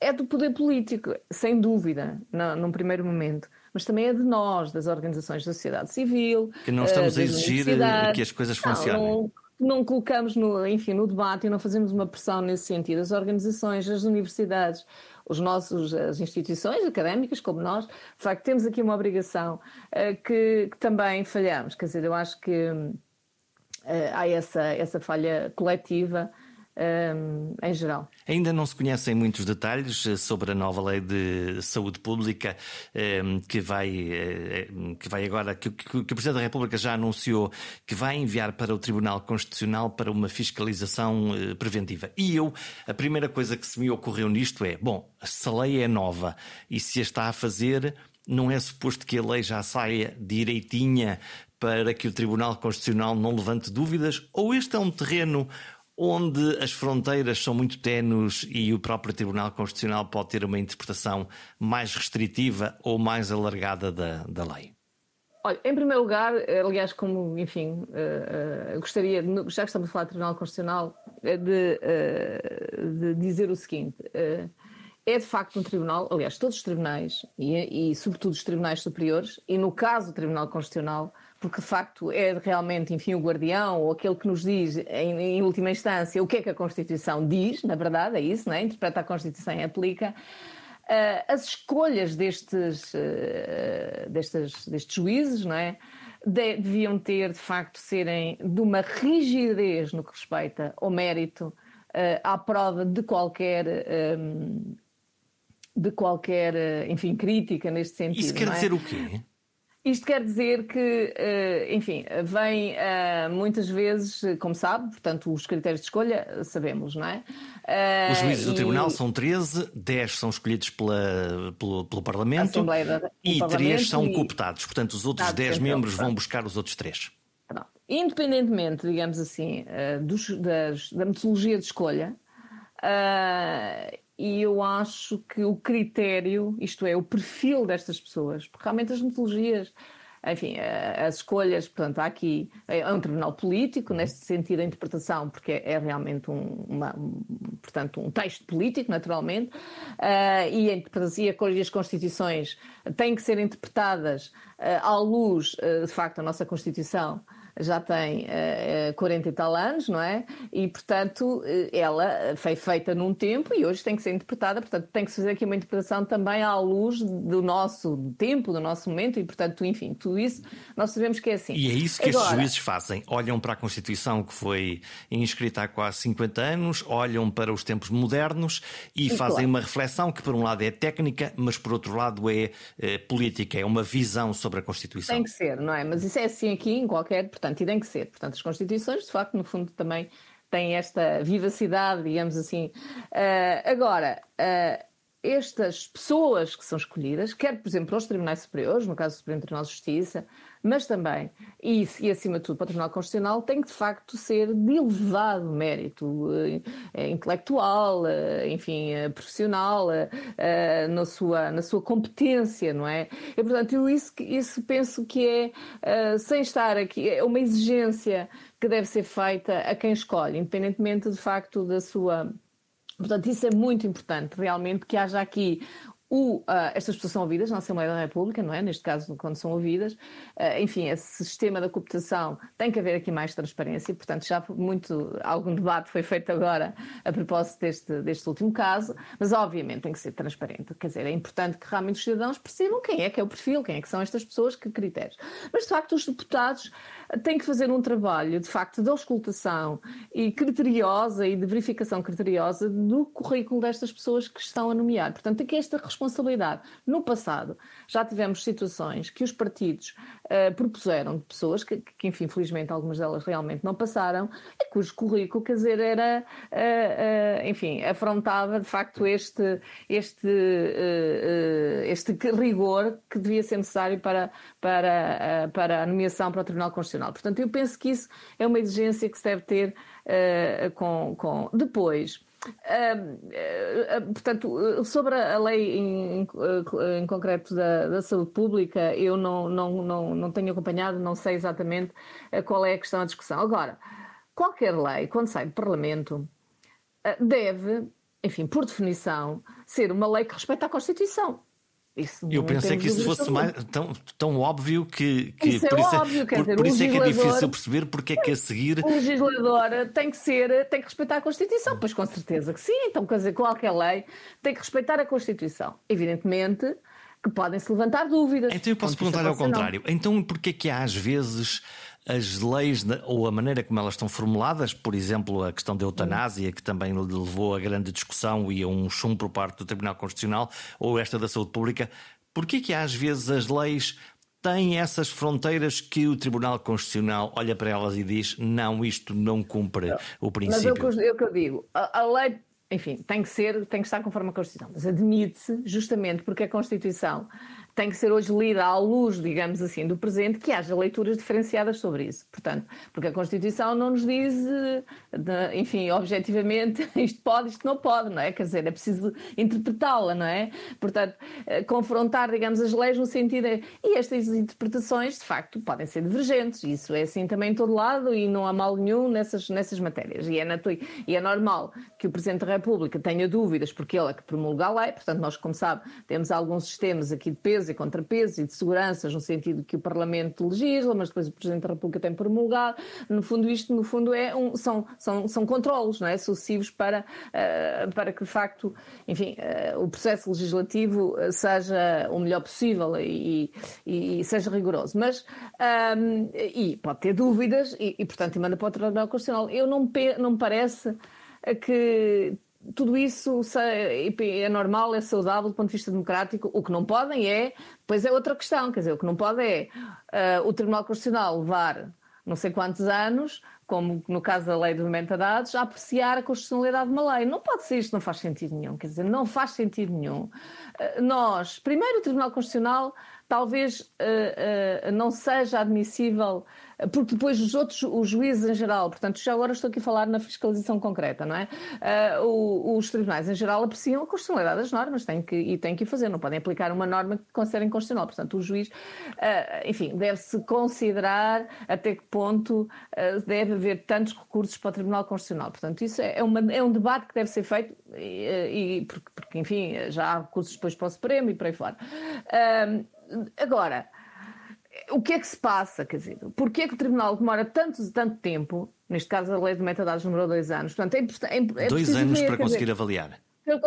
é do poder político, sem dúvida, no, num primeiro momento. Mas também é de nós, das organizações da sociedade civil. Que não estamos uh, a exigir que as coisas funcionem. Não, não colocamos no, enfim, no debate e não fazemos uma pressão nesse sentido. As organizações, as universidades, os nossos, as instituições académicas, como nós, de facto, temos aqui uma obrigação uh, que, que, também falhamos. Quer dizer, eu acho que uh, há essa, essa falha coletiva em geral. Ainda não se conhecem muitos detalhes eh, sobre a nova lei de saúde pública que vai eh, que vai agora que, o Presidente da República já anunciou que vai enviar para o Tribunal Constitucional para uma fiscalização preventiva. E eu a primeira coisa que se me ocorreu nisto é bom se a lei é nova e se a está a fazer não é suposto que a lei já saia direitinha para que o Tribunal Constitucional não levante dúvidas? Ou este é um terreno onde as fronteiras são muito tenues e o próprio Tribunal Constitucional pode ter uma interpretação mais restritiva ou mais alargada da, da lei? Olha, em primeiro lugar, aliás, como, enfim, uh, uh, gostaria, já que estamos a falar do Tribunal Constitucional, de, uh, de dizer o seguinte: é de facto um tribunal, aliás, todos os tribunais, e, e sobretudo os tribunais superiores, e no caso do Tribunal Constitucional, porque de facto é realmente, enfim, o guardião ou aquele que nos diz, em, em, última instância, o que é que a Constituição diz, na verdade, é isso, não é? interpreta a Constituição e aplica. Uh, as escolhas destes, uh, destes, destes juízes, não é? De, deviam ter, de facto, serem de uma rigidez no que respeita ao mérito, uh, à prova de qualquer. Um, de qualquer, enfim, crítica neste sentido. Isso quer é? dizer o quê? Isto quer dizer que, eh, enfim, vem eh, muitas vezes, como sabe, portanto, os critérios de escolha sabemos, não é? Os juízes do Tribunal são 13, 10 são escolhidos pela, pelo, pelo Parlamento da, e Parlamento 3 são e... cooptados. Portanto, os outros 10 membros vão buscar os outros 3. Independentemente, digamos assim, eh, dos, das, da metodologia de escolha, e eu acho que o critério, isto é, o perfil destas pessoas, porque realmente as metodologias, enfim, eh, as escolhas, portanto, há aqui é um tribunal político, neste sentido a interpretação, porque é, realmente um, uma, portanto, um texto político, naturalmente, uh, e, a interpretação, e as constituições têm que ser interpretadas uh, à luz, uh, de facto, da nossa Constituição, já tem uh, 40 e tal anos, não é? E, portanto, eh, ela foi feita num tempo e hoje tem que ser interpretada, portanto, tem que se fazer aqui uma interpretação também à luz do nosso tempo, do nosso momento e, portanto, enfim, tudo isso nós sabemos que é assim. E é isso que Agora, estes juízes fazem. Olham para a Constituição que foi inscrita há quase 50 anos, olham para os tempos modernos e, e fazem claro. uma reflexão que, por um lado, é técnica, mas, por outro lado, é, é política, é uma visão sobre a Constituição. Tem que ser, não é? Mas isso é assim aqui em qualquer portanto, e tem que ser. Portanto, as constituições, de facto, no fundo, também têm esta vivacidade, digamos assim. Uh, agora, uh, estas pessoas que são escolhidas, quer, por exemplo, os tribunais superiores, no caso do Supremo Tribunal de Justiça, mas também, e, e acima de tudo para o Tribunal Constitucional, tem que de facto ser de elevado mérito eh, intelectual, eh, enfim, eh, profissional, na, sua, na sua competência, não é? E, portanto, eu isso, isso penso que é, sem estar aqui, é uma exigência que deve ser feita a quem escolhe, independentemente de facto da sua. Portanto, isso é muito importante, realmente, que haja aqui o, uh, estas pessoas são ouvidas na Assembleia da República, não é? Neste caso, quando são ouvidas. Uh, enfim, esse sistema da cooptação tem que haver aqui mais transparência, portanto, já muito, algum debate foi feito agora a propósito deste, deste último caso, mas obviamente tem que ser transparente. Quer dizer, é importante que realmente os cidadãos percebam quem é que é o perfil, quem é que são estas pessoas, que critérios. Mas, de facto, os deputados têm que fazer um trabalho, de facto, de auscultação e criteriosa e de verificação criteriosa do currículo destas pessoas que estão a nomear. Portanto, que esta responsabilidade responsabilidade. No passado, já tivemos situações que os partidos uh, propuseram de pessoas que, que, enfim, felizmente algumas delas realmente não passaram, e cujo currículo, quer dizer, era, uh, uh, enfim, afrontava de facto este, este, este rigor que devia ser necessário para, para, para a nomeação para o Tribunal Constitucional. Portanto, eu penso que isso é uma exigência que se deve ter com, com. Depois. Uh, portanto, sobre a lei em, em concreto da, da, saúde pública, eu não, não, não, não tenho acompanhado, não sei exatamente qual é a questão da discussão. Agora, qualquer lei, quando sai do Parlamento, deve, enfim, por definição, ser uma lei que respeita a Constituição. Isso eu pensei que isso fosse mais, tão, tão óbvio que. que isso é isso óbvio, quer por, dizer, por isso é que é difícil perceber porque é que a seguir. O legislador tem que ser, tem que respeitar a Constituição, pois com certeza que sim. Então, quer dizer, qualquer lei tem que respeitar a Constituição. Evidentemente que podem-se levantar dúvidas. Então eu posso perguntar ao contrário. Não. Então porquê é que há às vezes as leis ou a maneira como elas estão formuladas, por exemplo, a questão da eutanásia, que também levou a grande discussão e a um chumbo por parte do Tribunal Constitucional, ou esta da saúde pública, porquê que às vezes as leis têm essas fronteiras que o Tribunal Constitucional olha para elas e diz não, isto não cumpre o princípio. Mas é o que eu digo, a, a lei enfim, tem que ser, tem que estar conforme a Constituição. Mas admite-se, justamente porque a Constituição tem que ser hoje lida à luz, digamos assim, do presente, que haja leituras diferenciadas sobre isso. Portanto, porque a Constituição não nos diz, enfim, objetivamente, isto pode, isto não pode, não é? Quer dizer, é preciso interpretá-la, não é? Portanto, eh, confrontar, digamos, as leis no sentido. De... E estas interpretações, de facto, podem ser divergentes. Isso é assim também em todo lado e não há mal nenhum nessas, nessas matérias. E é, e é normal que o Presidente da República tenha dúvidas, porque ele é que promulga a lei. Portanto, nós, como sabe, temos alguns sistemas aqui de peso e contrapesos e de seguranças, no sentido que o Parlamento legisla, mas depois o Presidente da República tem promulgado. No fundo, isto no fundo é um, são, são, são controlos não é? sucessivos para, uh, para que, de facto, enfim, uh, o processo legislativo eh, seja o melhor possível e, e, e seja rigoroso. Mas, um, e pode ter dúvidas e, e portanto, manda para o Tribunal Constitucional. Eu não, não me parece que tudo isso é normal, é saudável do ponto de vista democrático. O que não podem é, pois é outra questão, quer dizer, o que não pode é uh, o Tribunal Constitucional levar não sei quantos anos, como no caso da lei dos metadados, a apreciar a constitucionalidade de uma lei. Não pode ser isto, não faz sentido nenhum. Quer dizer, não faz sentido nenhum. Uh, nós, primeiro, o Tribunal Constitucional talvez uh, não seja admissível, porque depois os outros, os juízes em geral, portanto, já agora estou aqui a falar na fiscalização concreta, não é? Uh, os tribunais em geral apreciam a constitucionalidade das normas têm que, e têm que fazer, não podem aplicar uma norma que considerem constitucional. Portanto, o juiz, enfim, deve-se considerar até que ponto deve haver tantos recursos para o Tribunal Constitucional. Portanto, isso é, uma, é um debate que deve ser feito, e, e porque, porque, enfim, já há recursos depois para o Supremo e por aí fora. Agora, o que é que se passa? Quer dizer, porquê é que o Tribunal demora tanto, tanto tempo, neste caso a lei de metadados demorou dois anos, portanto é, é, é Dois anos ver, para conseguir dizer, avaliar. Não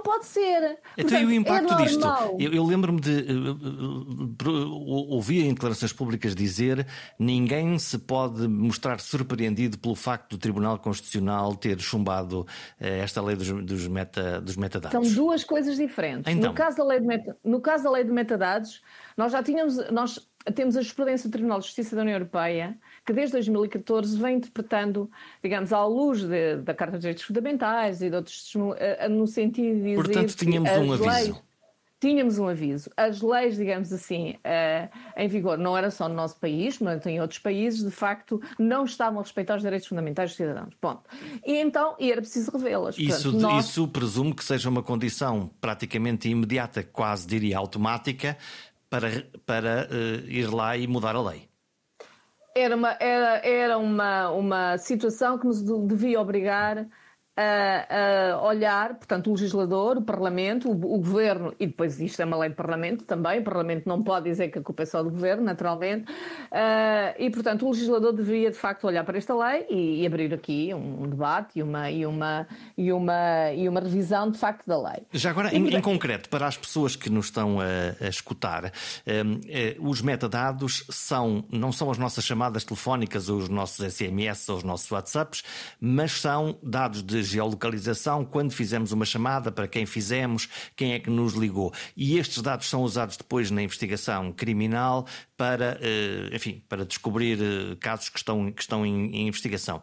pode ser. Então, Portanto, e o impacto é disto? Eu, eu lembro-me de uh, uh, ouvir em declarações públicas dizer ninguém se pode mostrar surpreendido pelo facto do Tribunal Constitucional ter chumbado uh, esta lei dos, dos, meta, dos metadados. São duas coisas diferentes. Então. No, caso da lei de meta, no caso da lei de metadados, nós já tínhamos. Nós temos a jurisprudência do Tribunal de Justiça da União Europeia que desde 2014 vem interpretando, digamos, à luz de, da Carta dos Direitos Fundamentais e de outros, eh, no sentido de dizer Portanto, tínhamos um aviso. Leis, tínhamos um aviso. As leis, digamos assim, uh, em vigor, não era só no nosso país, mas em outros países, de facto, não estavam a respeitar os direitos fundamentais dos cidadãos. Ponto. E então, e era preciso revê-las. Isso, nós... isso presumo que seja uma condição praticamente imediata, quase diria automática, para, para uh, ir lá e mudar a lei. Era uma, era, era uma, uma situação que nos devia obrigar a, a, olhar, portanto, o legislador, o Parlamento, o, o, Governo, e depois isto é uma lei do Parlamento também, o Parlamento não pode dizer que a culpa é só do Governo, naturalmente, uh, e, portanto, o legislador deveria, de facto, olhar para esta lei e, e abrir aqui um, um, debate e uma, e, uma, e, uma, e uma revisão, de facto, da lei. Já agora, em, em concreto, para as pessoas que nos estão a, a escutar, um, eh, os metadados são, não são as nossas chamadas telefónicas ou os nossos SMS ou os nossos WhatsApps, mas são dados de geolocalização, quando fizemos uma chamada, para quem fizemos, quem é que nos ligou. E estes dados são usados depois na investigação criminal para, eh, enfim, para descobrir eh, casos que estão, que estão em, investigação.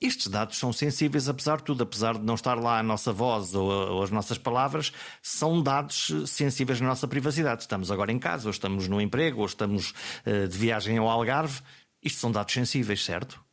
Estes dados são sensíveis, apesar de tudo, apesar de não estar lá a nossa voz ou, ou, as nossas palavras, são dados eh, sensíveis na nossa privacidade. Estamos agora em casa, ou estamos no emprego, ou estamos uh, de viagem ao Algarve. Isto são dados sensíveis, certo?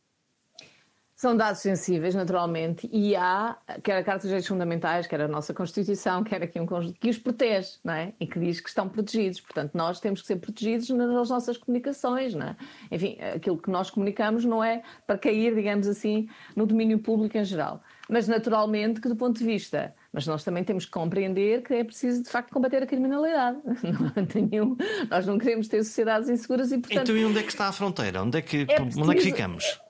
São dados sensíveis, naturalmente, e há, quer a Carta dos Direitos Fundamentais, quer a nossa Constituição, quer aqui um conjunto que os protege, não é? E que diz que estão protegidos. Portanto, nós temos que ser protegidos nas nossas comunicações, não é? Enfim, aquilo que nós comunicamos não é para cair, digamos assim, no domínio público em geral. Mas, naturalmente, que do ponto de vista Mas nós também temos que compreender que é preciso, de facto, combater a criminalidade. Não nenhum, nós não queremos ter sociedades inseguras e, portanto. Então, e onde é que está a fronteira? Onde é que, é preciso, onde é que ficamos?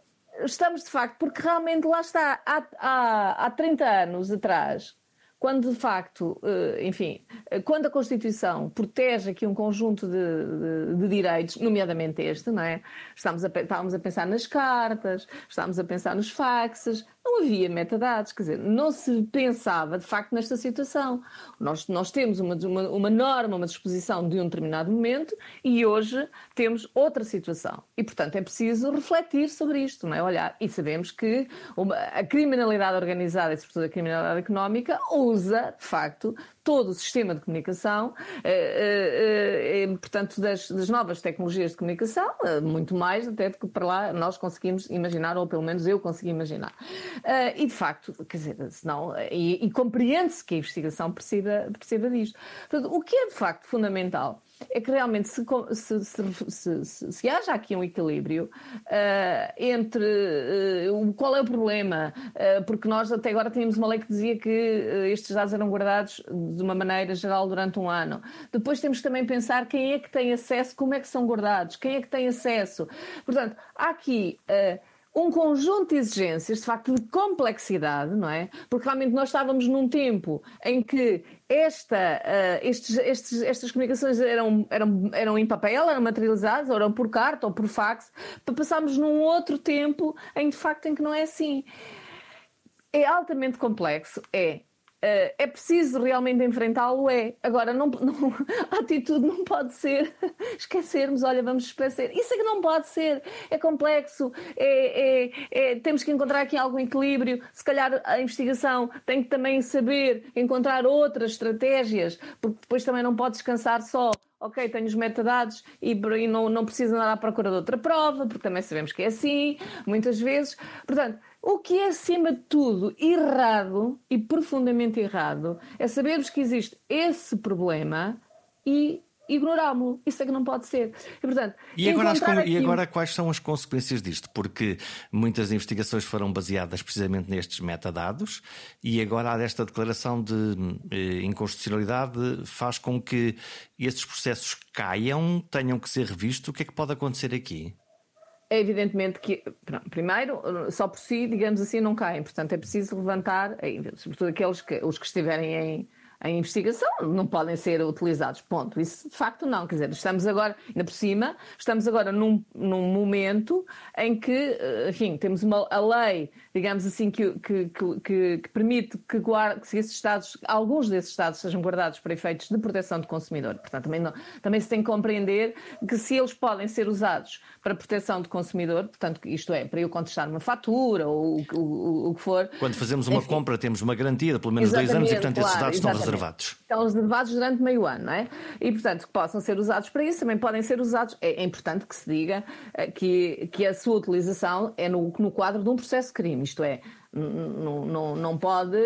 Estamos, de facto, porque realmente lá está, há, há, há 30 anos atrás, quando de facto, eh, enfim, eh, quando a Constituição protege aqui um conjunto de, de, de direitos, nomeadamente este, não é? Estamos a, estávamos a pensar nas cartas, estamos a pensar nos faxes, não havia metadados, quer dizer, não se pensava de facto nesta situação. Nós, nós temos uma, uma, uma norma, uma disposição de um determinado momento e hoje temos outra situação. E, portanto, é preciso refletir sobre isto, não é? Olhar. E sabemos que uma, a criminalidade organizada e, sobretudo, a criminalidade económica usa, de facto, todo o sistema de comunicação, eh, eh, eh, portanto, das, das, novas tecnologias de comunicação, muito mais até do que para lá nós conseguimos imaginar, ou pelo menos eu consegui imaginar. e, de facto, quer dizer, senão, e, e compreende-se que a investigação precisa, precisa disto. Portanto, o que é, de facto, fundamental é que realmente se, se, se, se haja aqui um equilíbrio uh, entre uh, qual é o problema, uh, porque nós até agora tínhamos uma lei que dizia que estes dados eram guardados de uma maneira geral durante um ano. Depois temos também pensar quem é que tem acesso, como é que são guardados, quem é que tem acesso. Portanto, há aqui um conjunto de exigências, de facto, de complexidade, não é? Porque realmente nós estávamos num tempo em que esta, uh, estes, estes, estas comunicações eram, eram, eram em papel, eram materializadas, ou eram por carta ou por fax, para passarmos num outro tempo em, de facto, em que não é assim. É altamente complexo, é. Uh, é preciso realmente enfrentá-lo? É. Agora, não, não, a atitude não pode ser esquecermos, olha, vamos esquecer. Isso é que não pode ser. É complexo, é, é, é, temos que encontrar aqui algum equilíbrio. Se calhar a investigação tem que também saber encontrar outras estratégias, porque depois também não pode descansar só ok, tenho os metadados e, e não, não preciso andar à procura de outra prova, porque também sabemos que é assim, muitas vezes. Portanto, o que é, acima de tudo, errado e profundamente errado é sabermos que existe esse problema e ignorámo-lo. Isso é que não pode ser. E, portanto, e agora, as, aqui... e agora quais são as consequências disto? Porque muitas investigações foram baseadas precisamente nestes metadados e agora há desta declaração de eh, inconstitucionalidade faz com que esses processos caiam, tenham que ser revistos. O que é que pode acontecer aqui? É evidentemente que, primeiro, só por si, digamos assim, não caem. Portanto, é preciso levantar, sobretudo aqueles que, os que estiverem em, em investigação, não podem ser utilizados. Ponto. Isso de facto não. Quer dizer, estamos agora, ainda por cima, estamos agora num, num momento em que, eh, enfim, temos uma, a lei, digamos assim, que, que, que, que permite que, guarde, que esses Estados, alguns desses Estados sejam guardados para efeitos de proteção do consumidor. Portanto, também, não, também se tem que compreender que se eles podem ser usados para proteção do consumidor, portanto, isto é, para eu contestar uma fatura ou o, o, o que for. Quando fazemos uma enfim, compra, temos uma garantia de pelo menos dois anos e, portanto, claro, esses dados estão reservados. Estão reservados durante meio ano, não é? E, portanto, que possam ser usados para isso, também podem ser usados. É, é importante que se diga eh, que, que a sua utilização é no, no quadro de um processo de crime, isto é, não, não, não pode,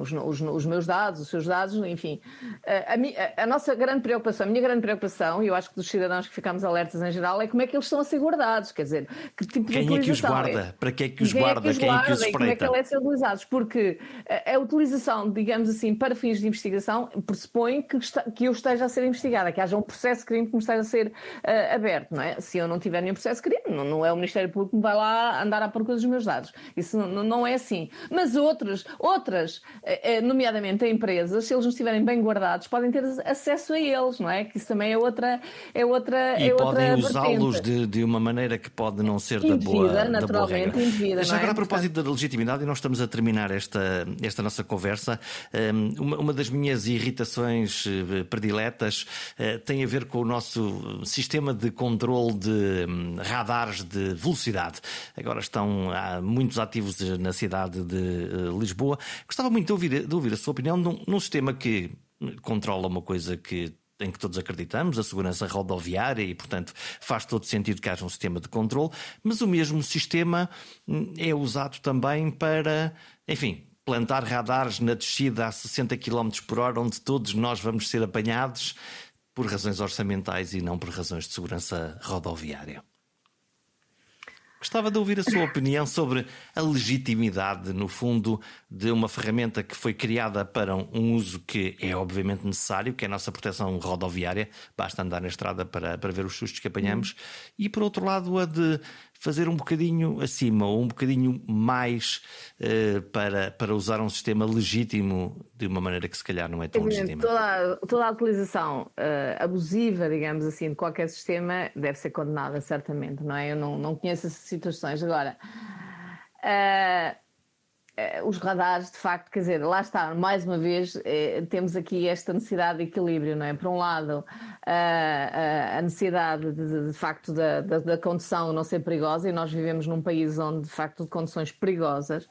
os, os, os, meus dados, os seus dados, enfim. A, a, a, nossa grande preocupação, a minha grande preocupação, e eu acho que dos cidadãos que ficamos alertas em geral, é como é que eles estão a ser guardados, quer dizer, que tipo quem de é que os guarda? É? Para que é que os quem guarda? É que os quem guarda? é que os espreita? como é que eles é ser utilizados? Porque a, a, utilização, digamos assim, para fins de investigação, pressupõe que, está, que eu esteja a ser investigada, que haja um processo de crime que me esteja a ser uh, aberto, não é? Se eu não tiver nenhum processo de crime, não, não é o Ministério Público que me vai lá andar à procura dos meus dados. Isso não, não é é assim. Mas outros, outras, eh, eh, nomeadamente empresas, se eles não estiverem bem guardados, podem ter acesso a eles, não é? Que isso também é outra. É outra e é podem usá-los de, de uma maneira que pode não ser indevida, da boa. Naturalmente, da boa indevida. Já é? agora, a propósito da legitimidade, e nós estamos a terminar esta, esta nossa conversa, ehm, uma, uma das minhas irritações eh, prediletas tem a ver com o nosso sistema de controle de hum, radares de velocidade. Agora estão há muitos ativos na cidade de uh, Lisboa. Gostava muito de ouvir, de ouvir a sua opinião num, num sistema que controla uma coisa que em que todos acreditamos, a segurança rodoviária, e, portanto, faz todo sentido que haja um sistema de controle, mas o mesmo sistema hum, é usado também para, enfim, plantar radares na descida a 60 km por hora, onde todos nós vamos ser apanhados por razões orçamentais e não por razões de segurança rodoviária. Gostava de ouvir a sua opinião sobre a legitimidade, no fundo, de uma ferramenta que foi criada para um uso que é obviamente necessário, que é a nossa proteção rodoviária. Basta andar na estrada para, para ver os sustos que apanhamos. E, por outro lado, a de fazer um bocadinho acima ou um bocadinho mais uh, para, para usar um sistema legítimo de uma maneira que se calhar não é tão legítima. Toda, toda a utilização uh, abusiva, digamos assim, de qualquer sistema deve ser condenada, certamente, não é? Eu não, não conheço essas situações. Agora. Uh, os radares, de facto, quer dizer, lá está, mais uma vez, eh, temos aqui esta necessidade de equilíbrio, não é? Por um lado, a necessidade, de, de facto, da, da, da, condução não ser perigosa, e nós vivemos num país onde, de facto, de condições perigosas,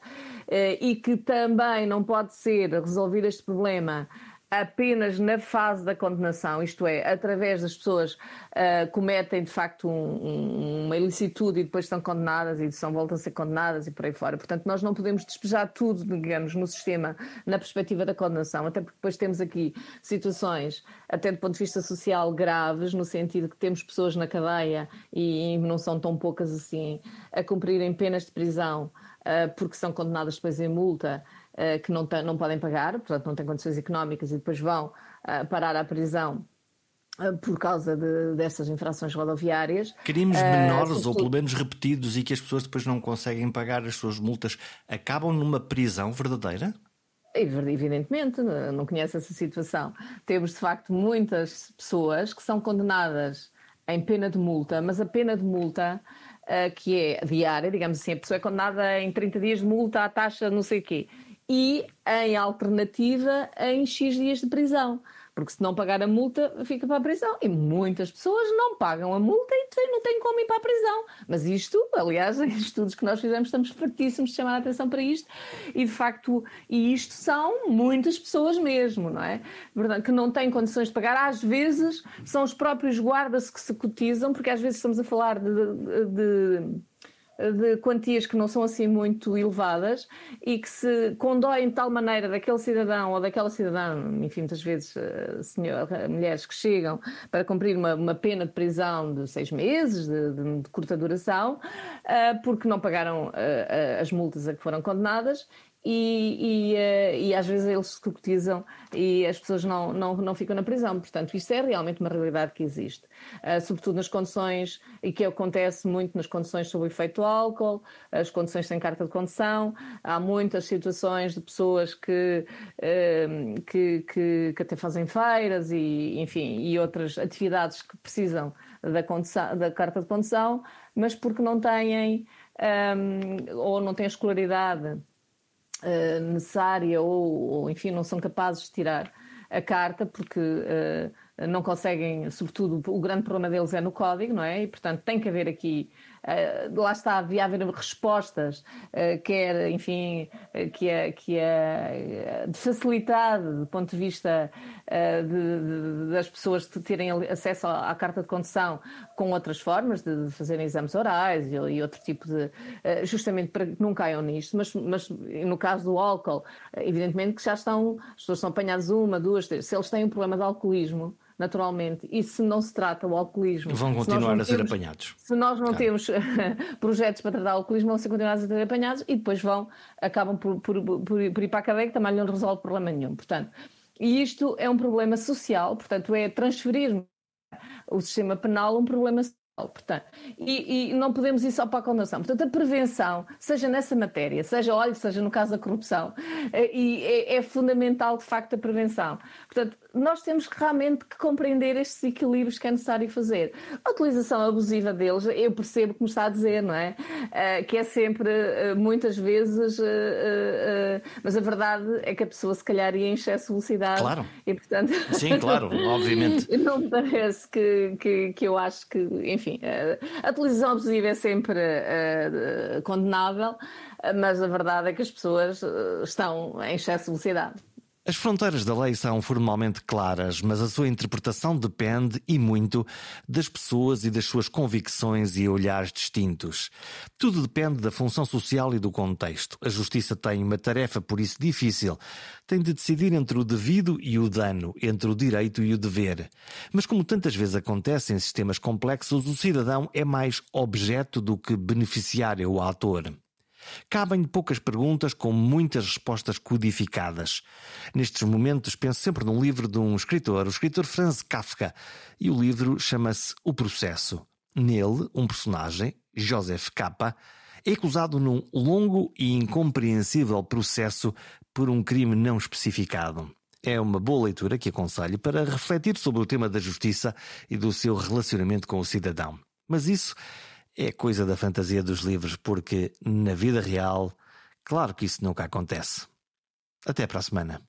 eh, e que também não pode ser resolvido este problema apenas na fase da condenação, isto é, através das pessoas uh, cometem de facto um, um, uma ilicitude e depois são condenadas e são, voltam a ser condenadas e por aí fora. Portanto, nós não podemos despejar tudo, digamos, no sistema na perspectiva da condenação, até porque depois temos aqui situações, até do ponto de vista social, graves, no sentido que temos pessoas na cadeia e, e não são tão poucas assim, a cumprirem penas de prisão uh, porque são condenadas depois em multa. Eh, que não, não podem pagar, portanto não têm condições económicas e depois vão uh, parar à prisão uh, por causa de, dessas infrações rodoviárias. Crimes menores ou pelo menos repetidos e que as pessoas depois não conseguem pagar as suas multas acabam numa prisão verdadeira? Evidentemente, não conhece essa situação. Temos de facto muitas pessoas que são condenadas em pena de multa, mas a pena de multa que é diária, digamos assim, a pessoa é condenada em 30 dias de multa à taxa não sei o quê e, em alternativa, em X dias de prisão. Porque se não pagar a multa, fica para a prisão. E muitas pessoas não pagam a multa e não têm como ir para a prisão. Mas isto, aliás, em estudos que nós fizemos, estamos fartíssimos de chamar a atenção para isto. E, de facto, e isto são muitas pessoas mesmo, não é? Que não têm condições de pagar. Às vezes, são os próprios guardas que se cotizam, porque às vezes estamos a falar de, de, de de quantias que não são assim muito elevadas e que se condoem de tal maneira daquele cidadão ou daquela cidadã, enfim, muitas vezes eh, senhor, mulheres que chegam para cumprir uma, uma pena de prisão de seis meses, de, de, de curta duração, uh, porque não pagaram as multas a que foram condenadas e, e, uh, e, às vezes eles se cotizam e as pessoas não, não, não ficam na prisão. Portanto, isto é realmente uma realidade que existe. Uh, sobretudo nas condições, e que acontece muito nas condições sob o efeito do álcool, as condições sem carta de condução. Há muitas situações de pessoas que, uh, que, que, que, até fazem feiras e, enfim, e outras atividades que precisam da, condução, da carta de condução, mas porque não têm um, ou não têm escolaridade uh, necessária ou, ou, enfim, não são capazes de tirar a carta porque uh, não conseguem, sobretudo, o grande problema deles é no código, não é? E, portanto, tem que haver aqui lá está, havia haver respostas, uh, quer, enfim, uh, que, é, que é de facilidade do ponto de vista de, de, das pessoas terem acesso à, à, carta de condução com outras formas, de, de fazerem exames orais e, e, outro tipo de. justamente para que não caiam nisto, mas, mas no caso do álcool, evidentemente que já estão, as pessoas são apanhadas uma, duas, três, se eles têm um problema de alcoolismo naturalmente. E se não se trata o alcoolismo. Vão continuar a ser temos, apanhados. Se nós não claro. temos projetos para tratar o alcoolismo, vão ser continuados a ser apanhados e depois vão, acabam por, por, por, por ir para a cadeia, que também não resolve problema nenhum. Portanto, e isto é um problema social, portanto, é transferir o sistema penal um problema social Portanto, e, e, não podemos ir só para a condenação. Portanto, a prevenção, seja nessa matéria, seja, olha, seja no caso da corrupção, é, é, é fundamental, de facto, a prevenção. Portanto, nós temos realmente que compreender estes equilíbrios que é necessário fazer. A utilização abusiva deles, eu percebo como está a dizer, não é? Uh, que é sempre, uh, muitas vezes, uh, mas a verdade é que a pessoa se calhar ia em excesso de velocidade. Claro. E, portanto... Sim, claro, obviamente. não me parece que, que, que eu acho que, enfim, a utilização abusiva é sempre condenável, mas a verdade é que as pessoas estão em excesso de velocidade. As fronteiras da lei são formalmente claras, mas a sua interpretação depende e muito das pessoas e das suas convicções e olhares distintos. Tudo depende da função social e do contexto. A justiça tem uma tarefa, por isso, difícil. Tem de decidir entre o devido e o dano, entre o direito e o dever. Mas, como tantas vezes acontece em sistemas complexos, o cidadão é mais objeto do que beneficiário ou ator. Cabem poucas perguntas com muitas respostas codificadas. Nestes momentos penso sempre num livro de um escritor, o escritor Franz Kafka, e o livro chama-se O Processo. Nele, um personagem, Joseph K., é acusado num longo e incompreensível processo por um crime não especificado. É uma boa leitura que aconselho para refletir sobre o tema da justiça e do seu relacionamento com o cidadão. Mas isso é coisa da fantasia dos livros, porque na vida real, claro que isso nunca acontece. Até para a semana.